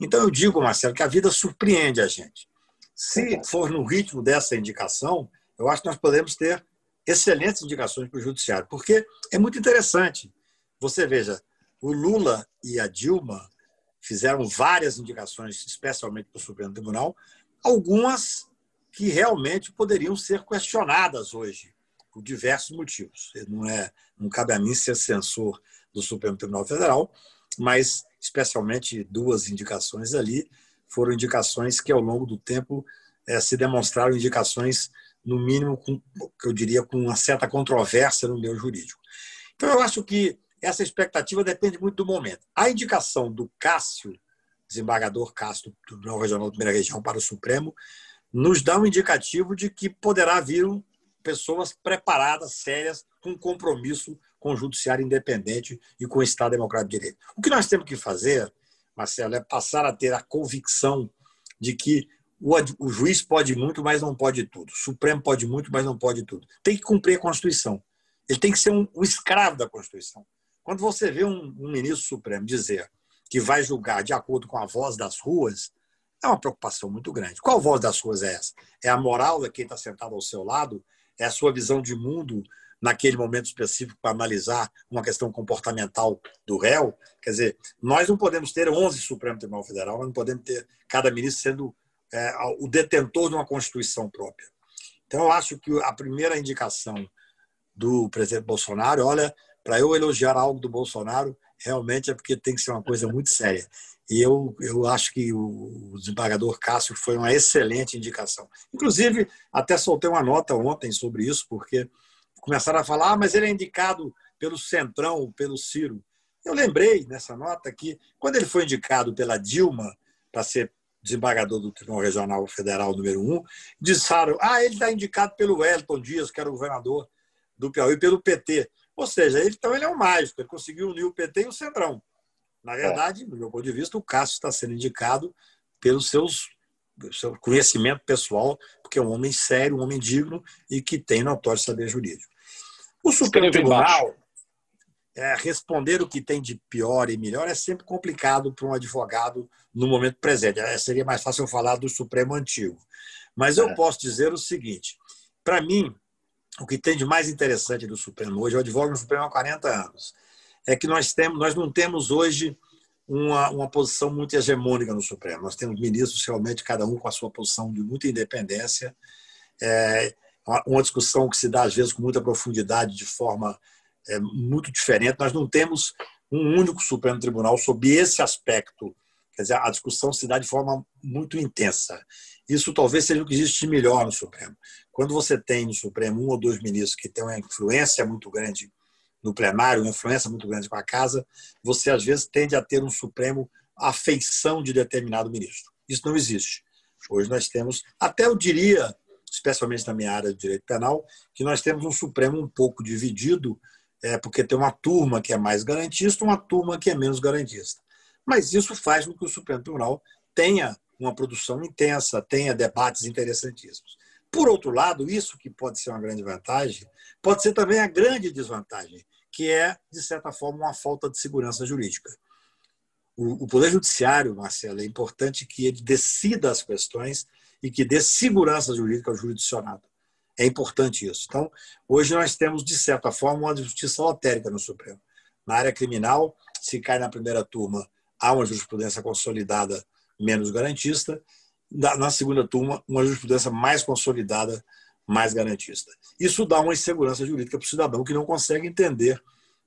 Então, eu digo, Marcelo, que a vida surpreende a gente. Se for no ritmo dessa indicação, eu acho que nós podemos ter excelentes indicações para o Judiciário, porque é muito interessante. Você veja, o Lula e a Dilma fizeram várias indicações, especialmente para o Supremo Tribunal, algumas que realmente poderiam ser questionadas hoje por diversos motivos. Não, é, não cabe a mim ser censor do Supremo Tribunal Federal, mas especialmente duas indicações ali foram indicações que ao longo do tempo é, se demonstraram indicações no mínimo com, eu diria com uma certa controvérsia no meio jurídico. Então eu acho que essa expectativa depende muito do momento. A indicação do Cássio, desembargador Cássio do Tribunal Regional da Primeira Região para o Supremo, nos dá um indicativo de que poderá vir um pessoas preparadas, sérias, com compromisso com o judiciário independente e com o Estado Democrático de Direito. O que nós temos que fazer, Marcelo, é passar a ter a convicção de que o, o juiz pode muito, mas não pode tudo. O Supremo pode muito, mas não pode tudo. Tem que cumprir a Constituição. Ele tem que ser um, um escravo da Constituição. Quando você vê um, um ministro supremo dizer que vai julgar de acordo com a voz das ruas, é uma preocupação muito grande. Qual voz das ruas é essa? É a moral de quem está sentado ao seu lado? É a sua visão de mundo naquele momento específico para analisar uma questão comportamental do réu. Quer dizer, nós não podemos ter 11 Supremo Tribunal Federal, nós não podemos ter cada ministro sendo é, o detentor de uma Constituição própria. Então, eu acho que a primeira indicação do presidente Bolsonaro, olha, para eu elogiar algo do Bolsonaro, realmente é porque tem que ser uma coisa muito séria. E eu, eu acho que o desembargador Cássio foi uma excelente indicação. Inclusive, até soltei uma nota ontem sobre isso, porque começaram a falar, ah, mas ele é indicado pelo Centrão, pelo Ciro. Eu lembrei nessa nota que, quando ele foi indicado pela Dilma para ser desembargador do Tribunal Regional Federal número 1, disseram, ah, ele está indicado pelo Wellington Dias, que era o governador do Piauí, pelo PT. Ou seja, ele, então ele é um mágico, ele conseguiu unir o PT e o Centrão. Na é. verdade, do meu ponto de vista, o Cássio está sendo indicado pelos seus seu conhecimento pessoal, porque é um homem sério, um homem digno e que tem notório saber jurídico. O Supremo Tribunal, é, responder o que tem de pior e melhor é sempre complicado para um advogado no momento presente. É, seria mais fácil eu falar do Supremo Antigo. Mas eu é. posso dizer o seguinte: para mim, o que tem de mais interessante do Supremo hoje, eu advogo no Supremo há 40 anos é que nós, temos, nós não temos hoje uma, uma posição muito hegemônica no Supremo. Nós temos ministros realmente, cada um com a sua posição de muita independência. É uma discussão que se dá, às vezes, com muita profundidade, de forma é, muito diferente. Nós não temos um único Supremo Tribunal sob esse aspecto. Quer dizer, a discussão se dá de forma muito intensa. Isso talvez seja o que existe melhor no Supremo. Quando você tem no Supremo um ou dois ministros que têm uma influência muito grande no plenário, uma influência muito grande com a casa, você às vezes tende a ter um Supremo afeição de determinado ministro. Isso não existe. Hoje nós temos, até eu diria, especialmente na minha área de direito penal, que nós temos um Supremo um pouco dividido, é, porque tem uma turma que é mais garantista, uma turma que é menos garantista. Mas isso faz com que o Supremo Tribunal tenha uma produção intensa, tenha debates interessantíssimos. Por outro lado, isso que pode ser uma grande vantagem, pode ser também a grande desvantagem, que é, de certa forma, uma falta de segurança jurídica. O, Poder Judiciário, Marcelo, é importante que ele decida as questões e que dê segurança jurídica ao jurisdicionado. É importante isso. Então, hoje nós temos, de certa forma, uma justiça lotérica no Supremo. Na área criminal, se cai na primeira turma, há uma jurisprudência consolidada menos garantista. Na segunda turma, uma jurisprudência mais consolidada, mais garantista. Isso dá uma insegurança jurídica para o cidadão que não consegue entender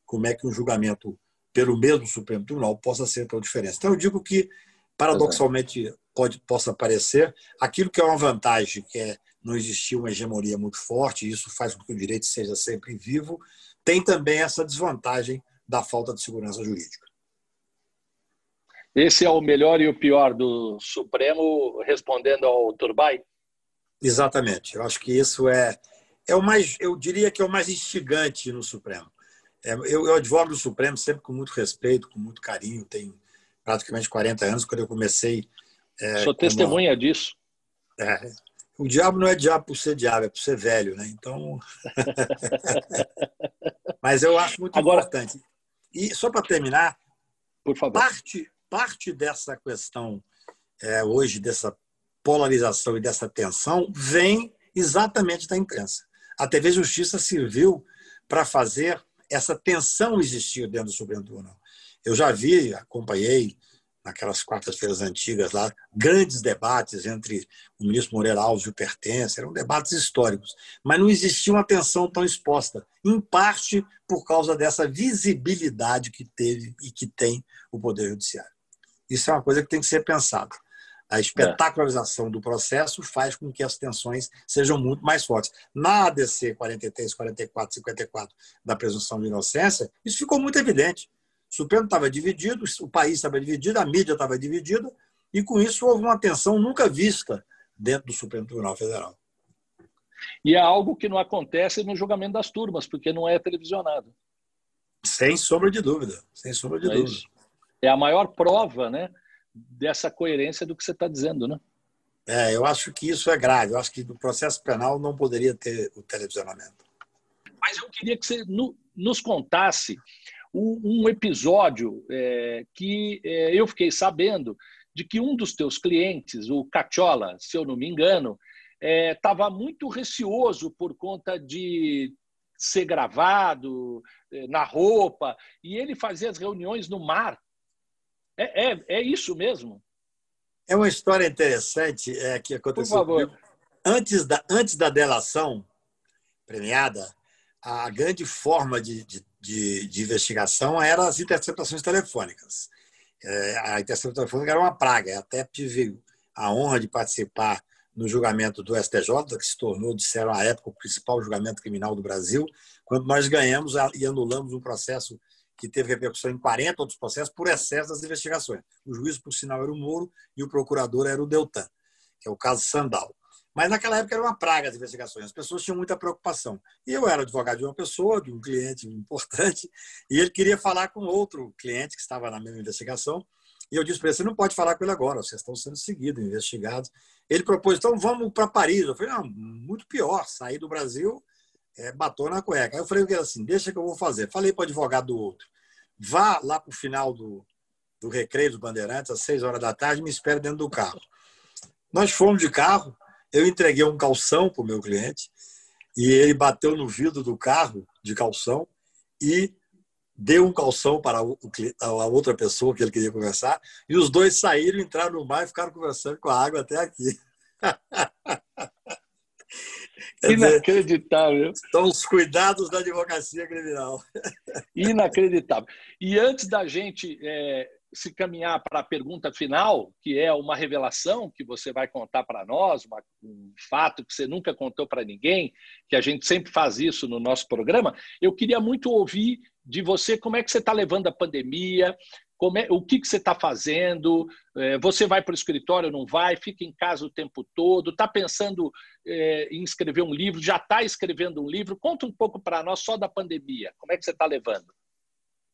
como é que um julgamento pelo mesmo Supremo Tribunal possa ser tão diferente. Então, eu digo que, paradoxalmente, pode, possa parecer, aquilo que é uma vantagem, que é não existir uma hegemonia muito forte, isso faz com que o direito seja sempre vivo, tem também essa desvantagem da falta de segurança jurídica. Esse é o melhor e o pior do Supremo, respondendo ao Turbay? Exatamente. Eu acho que isso é, é o mais, eu diria que é o mais instigante no Supremo. É, eu, eu advogo no Supremo sempre com muito respeito, com muito carinho. Tenho praticamente 40 anos, quando eu comecei. É, Sou testemunha disso. É, o diabo não é diabo por ser diabo, é por ser velho, né? Então. Mas eu acho muito Agora... importante. E só para terminar, por favor. Parte, parte dessa questão é, hoje, dessa polarização e dessa tensão, vem exatamente da imprensa. A TV Justiça serviu para fazer essa tensão existir dentro do Supremo Tribunal. Eu já vi, acompanhei naquelas quartas-feiras antigas lá, grandes debates entre o ministro Moreira Alves e o Pertence, eram debates históricos, mas não existia uma tensão tão exposta, em parte por causa dessa visibilidade que teve e que tem o Poder Judiciário. Isso é uma coisa que tem que ser pensada. A espetacularização do processo faz com que as tensões sejam muito mais fortes. Na ADC 43, 44, 54 da presunção de inocência, isso ficou muito evidente. O Supremo estava dividido, o país estava dividido, a mídia estava dividida, e com isso houve uma tensão nunca vista dentro do Supremo Tribunal Federal. E é algo que não acontece no julgamento das turmas, porque não é televisionado. Sem sombra de dúvida, sem sombra de é dúvida. Isso. É a maior prova, né? Dessa coerência do que você está dizendo, né? É, eu acho que isso é grave. Eu acho que no processo penal não poderia ter o televisionamento. Mas eu queria que você nos contasse um, episódio é, que é, eu fiquei sabendo de que um dos teus clientes, o Cachola, se eu não me engano, estava é, muito receoso por conta de ser gravado na roupa e ele fazia as reuniões no mar é, é, é isso mesmo? É uma história interessante é, que aconteceu. Por favor. Antes da, antes da delação premiada, a grande forma de, de, de, de investigação era as interceptações telefônicas. É, a interceptação telefônica era uma praga. Eu até tive a honra de participar no julgamento do STJ, que se tornou, disseram à época, o principal julgamento criminal do Brasil, quando nós ganhamos e anulamos um processo que teve repercussão em 40 outros processos por excesso das investigações. O juiz, por sinal, era o Moro e o procurador era o Deltan, que é o caso Sandal. Mas naquela época era uma praga as investigações, as pessoas tinham muita preocupação. E eu era advogado de uma pessoa, de um cliente importante, e ele queria falar com outro cliente que estava na mesma investigação. E eu disse para ele: você não pode falar com ele agora, vocês estão sendo seguidos, investigados. Ele propôs: então vamos para Paris. Eu falei: não, muito pior, sair do Brasil é, na cueca. Aí eu falei assim: deixa que eu vou fazer. Falei para o advogado do outro: vá lá para o final do, do recreio dos Bandeirantes, às seis horas da tarde, me espere dentro do carro. Nós fomos de carro, eu entreguei um calção para o meu cliente, e ele bateu no vidro do carro de calção e deu um calção para a outra pessoa que ele queria conversar, e os dois saíram, entraram no mar e ficaram conversando com a água até aqui. Inacreditável. São os cuidados da advocacia criminal. Inacreditável. E antes da gente é, se caminhar para a pergunta final, que é uma revelação que você vai contar para nós, uma, um fato que você nunca contou para ninguém, que a gente sempre faz isso no nosso programa, eu queria muito ouvir de você como é que você está levando a pandemia, é, o que, que você está fazendo, é, você vai para o escritório, não vai, fica em casa o tempo todo, está pensando é, em escrever um livro, já está escrevendo um livro. Conta um pouco para nós só da pandemia, como é que você está levando?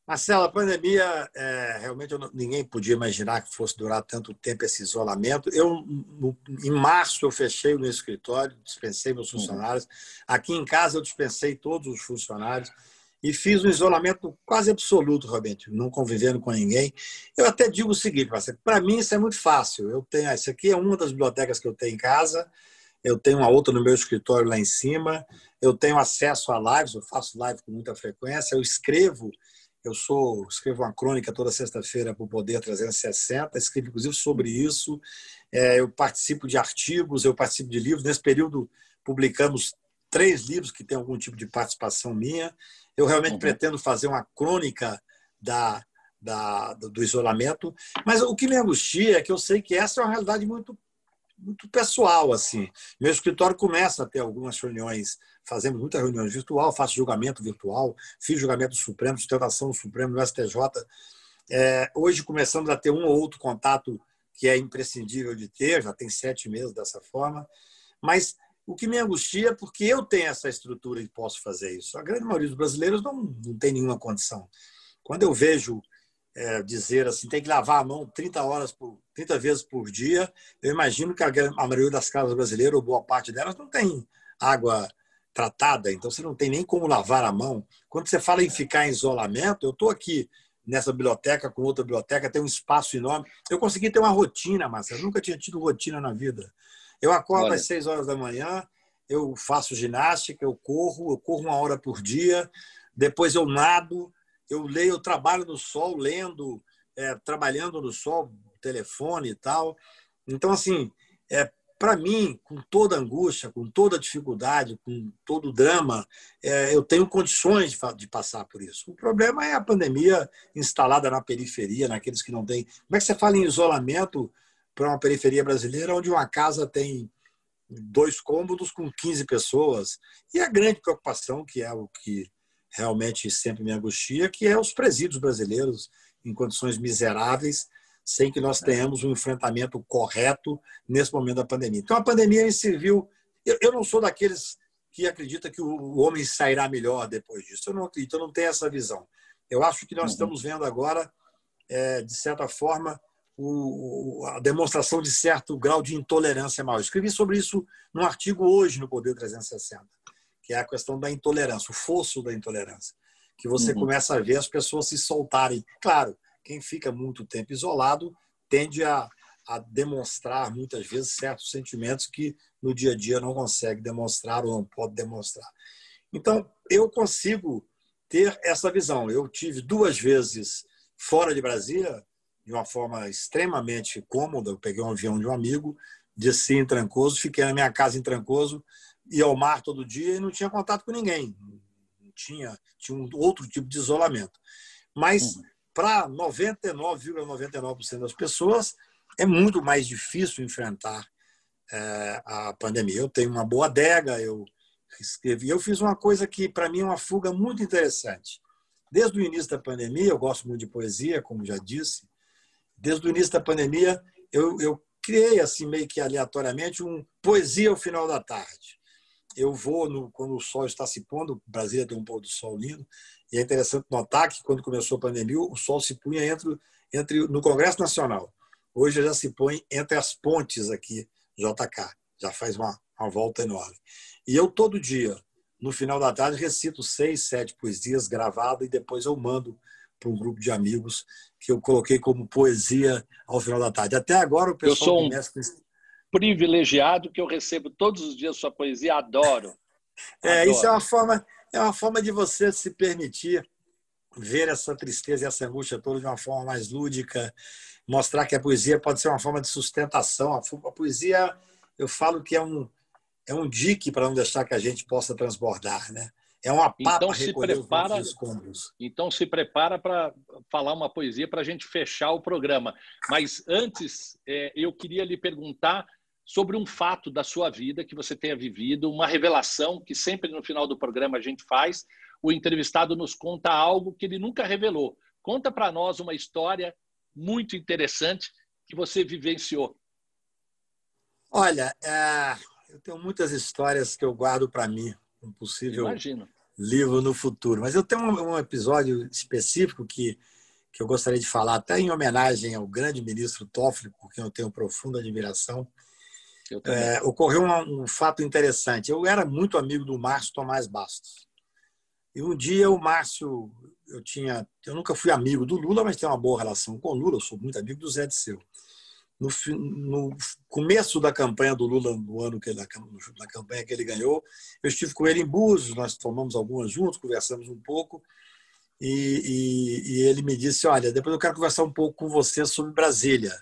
Marcelo, a pandemia, é, realmente eu, ninguém podia imaginar que fosse durar tanto tempo esse isolamento. Eu, no, em março, eu fechei o meu escritório, dispensei meus uhum. funcionários. Aqui em casa, eu dispensei todos os funcionários. E fiz um isolamento quase absoluto, Roberto, não convivendo com ninguém. Eu até digo o seguinte, para mim isso é muito fácil. Eu tenho, isso aqui é uma das bibliotecas que eu tenho em casa, eu tenho uma outra no meu escritório lá em cima, eu tenho acesso a lives, eu faço live com muita frequência, eu escrevo, eu sou escrevo uma crônica toda sexta-feira para o Poder 360, escrevo inclusive sobre isso, é, eu participo de artigos, eu participo de livros. Nesse período publicamos três livros que têm algum tipo de participação minha. Eu realmente uhum. pretendo fazer uma crônica da, da, do isolamento, mas o que me angustia é que eu sei que essa é uma realidade muito muito pessoal assim. Meu escritório começa a ter algumas reuniões, fazemos muitas reuniões virtual, faço julgamento virtual, fiz julgamento do Supremo, sustentação do Supremo no STJ. É, hoje começamos a ter um ou outro contato que é imprescindível de ter, já tem sete meses dessa forma, mas o que me angustia é porque eu tenho essa estrutura e posso fazer isso. A grande maioria dos brasileiros não, não tem nenhuma condição. Quando eu vejo é, dizer assim, tem que lavar a mão 30 horas por 30 vezes por dia, eu imagino que a, a maioria das casas brasileiras, ou boa parte delas, não tem água tratada, então você não tem nem como lavar a mão. Quando você fala em ficar em isolamento, eu estou aqui nessa biblioteca com outra biblioteca, tem um espaço enorme. Eu consegui ter uma rotina, Marcelo. Eu nunca tinha tido rotina na vida. Eu acordo Olha. às seis horas da manhã, eu faço ginástica, eu corro, eu corro uma hora por dia, depois eu nado, eu leio, eu trabalho no sol, lendo, é, trabalhando no sol, telefone e tal. Então, assim, é, para mim, com toda angústia, com toda dificuldade, com todo o drama, é, eu tenho condições de, de, passar por isso. O problema é a pandemia instalada na periferia, naqueles que não têm. Como é que você fala em isolamento para uma periferia brasileira onde uma casa tem dois cômodos com 15 pessoas. E a grande preocupação, que é o que realmente sempre me angustia, que é os presídios brasileiros em condições miseráveis, sem que nós tenhamos um enfrentamento correto nesse momento da pandemia. Então, a pandemia me serviu. Eu não sou daqueles que acredita que o homem sairá melhor depois disso. Eu não acredito, eu não tenho essa visão. Eu acho que nós uhum. estamos vendo agora, é, de certa forma, o, a demonstração de certo grau de intolerância mal. Eu escrevi sobre isso num artigo hoje no Poder 360, que é a questão da intolerância, o fosso da intolerância, que você uhum. começa a ver as pessoas se soltarem. Claro, quem fica muito tempo isolado tende a, a demonstrar muitas vezes certos sentimentos que no dia a dia não consegue demonstrar ou não pode demonstrar. Então, eu consigo ter essa visão. Eu tive duas vezes fora de Brasília, de uma forma extremamente cômoda. Eu peguei um avião de um amigo, desci em Trancoso, fiquei na minha casa em Trancoso, ia ao mar todo dia e não tinha contato com ninguém. Não tinha, tinha um outro tipo de isolamento. Mas uhum. para 99,99% ,99 das pessoas é muito mais difícil enfrentar é, a pandemia. Eu tenho uma boa adega, eu escrevi, eu fiz uma coisa que para mim é uma fuga muito interessante. Desde o início da pandemia, eu gosto muito de poesia, como já disse, desde o início da pandemia, eu, eu criei, assim, meio que aleatoriamente, um poesia ao final da tarde. Eu vou, no, quando o sol está se pondo, Brasília tem um pôr do sol lindo, e é interessante notar que, quando começou a pandemia, o sol se punha entre, entre no Congresso Nacional. Hoje já se põe entre as pontes aqui, JK. Já faz uma, uma volta enorme. E eu, todo dia, no final da tarde, recito seis, sete poesias gravadas e depois eu mando para um grupo de amigos que eu coloquei como poesia ao final da tarde. Até agora o pessoal eu sou um começa... privilegiado que eu recebo todos os dias sua poesia, adoro. É, adoro. isso é uma forma é uma forma de você se permitir ver essa tristeza e essa angústia toda de uma forma mais lúdica, mostrar que a poesia pode ser uma forma de sustentação. A poesia, eu falo que é um é um dique para não deixar que a gente possa transbordar, né? É uma pá então, se prepara, Então se prepara para falar uma poesia para a gente fechar o programa. Mas antes, é, eu queria lhe perguntar sobre um fato da sua vida que você tenha vivido, uma revelação que sempre no final do programa a gente faz. O entrevistado nos conta algo que ele nunca revelou. Conta para nós uma história muito interessante que você vivenciou. Olha, é, eu tenho muitas histórias que eu guardo para mim, um possível Imagino livro no futuro. Mas eu tenho um, episódio específico que, que eu gostaria de falar, até em homenagem ao grande ministro Toffoli, por quem eu tenho profunda admiração. É, ocorreu um, um, fato interessante. Eu era muito amigo do Márcio Tomás Bastos. E um dia o Márcio, eu tinha, eu nunca fui amigo do Lula, mas tenho uma boa relação com o Lula, eu sou muito amigo do Zé de Seu. No, no, começo da campanha do Lula, no ano que ele, na campanha que ele ganhou, eu estive com ele em Búzios, nós tomamos algumas juntos, conversamos um pouco, e, e, e, ele me disse, olha, depois eu quero conversar um pouco com você sobre Brasília.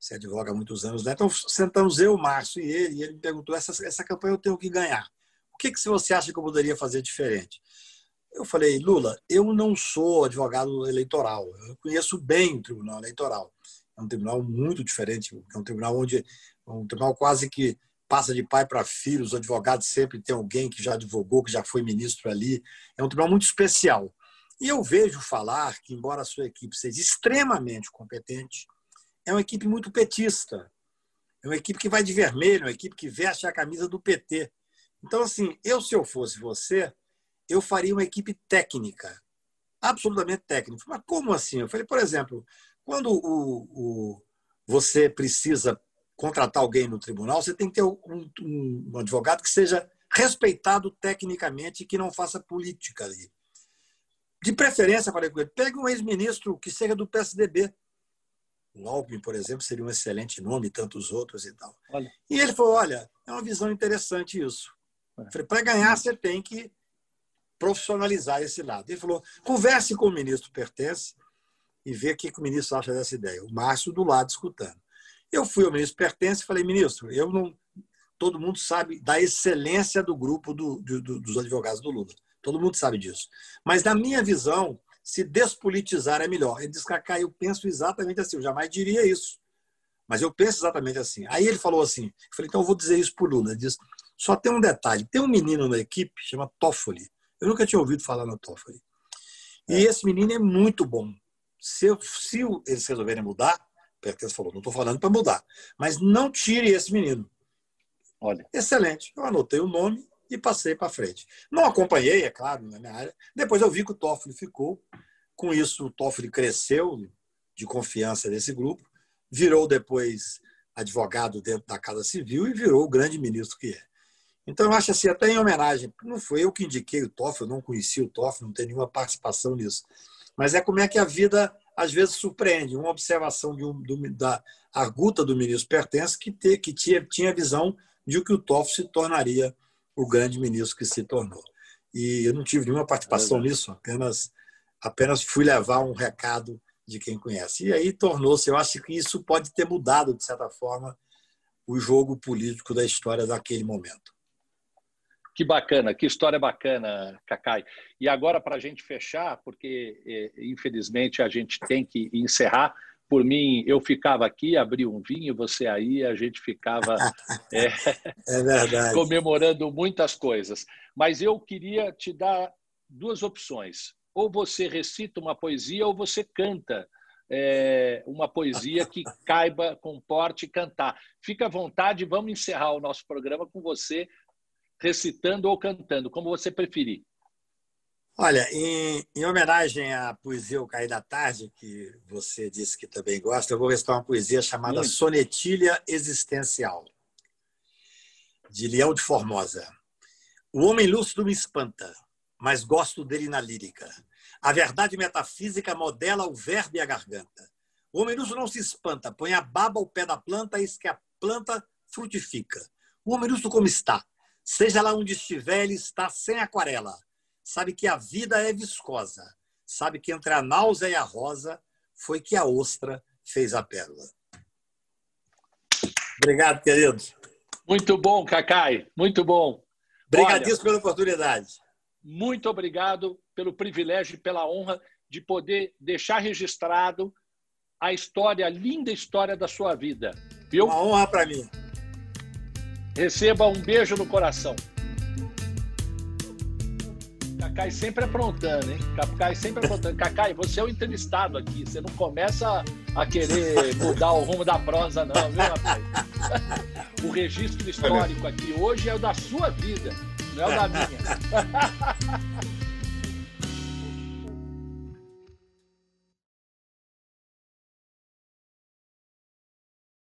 Você advoga há muitos anos, né? Então sentamos eu, Márcio e ele, e ele me perguntou, essa, essa campanha eu tenho que ganhar. O que, que você acha que eu poderia fazer diferente? Eu falei, Lula, eu não sou advogado eleitoral, eu conheço bem o Tribunal Eleitoral é um tribunal muito diferente, é um tribunal onde é um tribunal quase que passa de pai para filho, os advogados sempre tem alguém que já advogou, que já foi ministro ali. É um tribunal muito especial. E eu vejo falar que, embora a sua equipe seja extremamente competente, é uma equipe muito petista. É uma equipe que vai de vermelho, uma equipe que veste a camisa do PT. Então, assim, eu, se eu fosse você, eu faria uma equipe técnica, absolutamente técnica. Mas como assim? Eu falei, por exemplo, quando o, o, você precisa contratar alguém no tribunal, você tem que ter um, um, advogado que seja respeitado tecnicamente e que não faça política ali. De preferência, falei com ele, pegue um ex-ministro que seja do PSDB. O Alckmin, por exemplo, seria um excelente nome, tantos outros e tal. Olha. E ele falou: olha, é uma visão interessante isso. É. Para ganhar, você tem que profissionalizar esse lado. Ele falou: converse com o ministro Pertence, e ver o que, o ministro acha dessa ideia. O Márcio do lado escutando. Eu fui ao ministro Pertence e falei, ministro, eu não. Todo mundo sabe da excelência do grupo do, do, dos advogados do Lula. Todo mundo sabe disso. Mas, na minha visão, se despolitizar é melhor. Ele disse, Cacá, eu penso exatamente assim. Eu jamais diria isso. Mas eu penso exatamente assim. Aí ele falou assim: eu falei, então eu vou dizer isso para o Lula. Ele disse: só tem um detalhe: tem um menino na equipe, chama Toffoli. Eu nunca tinha ouvido falar no Toffoli. E é. esse menino é muito bom se, se eles resolverem mudar, Pertence falou, não estou falando para mudar, mas não tire esse menino. Olha. Excelente. Eu anotei o nome e passei para frente. Não acompanhei, é claro, na minha área. Depois eu vi que o Toffoli ficou. Com isso, o Toffoli cresceu de confiança desse grupo, virou depois advogado dentro da Casa Civil e virou o grande ministro que é. Então, eu acho assim, até em homenagem, não foi eu que indiquei o Toffoli, eu não conheci o Toffoli, não tenho nenhuma participação nisso. Mas é como é que a vida às vezes surpreende. Uma observação de um, do, da arguta do ministro Pertence que, te, que tinha, tinha visão de que o Toff se tornaria o grande ministro que se tornou. E eu não tive nenhuma participação é nisso, apenas, apenas fui levar um recado de quem conhece. E aí tornou-se, eu acho que isso pode ter mudado, de certa forma, o jogo político da história daquele momento. Que bacana, que história bacana, Cacai. E agora, para a gente fechar, porque é, infelizmente a gente tem que encerrar. Por mim, eu ficava aqui, abri um vinho, você aí, a gente ficava é, é comemorando muitas coisas. Mas eu queria te dar duas opções. Ou você recita uma poesia, ou você canta é, uma poesia que caiba, comporte cantar. Fica à vontade, vamos encerrar o nosso programa com você recitando ou cantando, como você preferir. Olha, em, em, homenagem à poesia O Cair da Tarde, que você disse que também gosta, eu vou recitar uma poesia chamada Muito. Sonetilha Existencial, de Leão de Formosa. O homem lúcido me espanta, mas gosto dele na lírica. A verdade metafísica modela o verbo e a garganta. O homem lúcido não se espanta, põe a baba ao pé da planta, eis que a planta frutifica. O homem lúcido como está? Seja lá onde estiver, ele está sem aquarela. Sabe que a vida é viscosa. Sabe que entre a náusea e a rosa foi que a ostra fez a pérola. Obrigado, querido. Muito bom, Cacai. Muito bom. Obrigadíssimo pela oportunidade. Muito obrigado pelo privilégio e pela honra de poder deixar registrado a história, a linda história da sua vida. Viu? Uma honra para mim. Receba um beijo no coração. Cacai sempre aprontando, hein? Cacai sempre aprontando. Cacai, você é o entrevistado aqui. Você não começa a querer mudar o rumo da prosa, não, viu, rapaz? O registro histórico aqui hoje é o da sua vida, não é o da minha.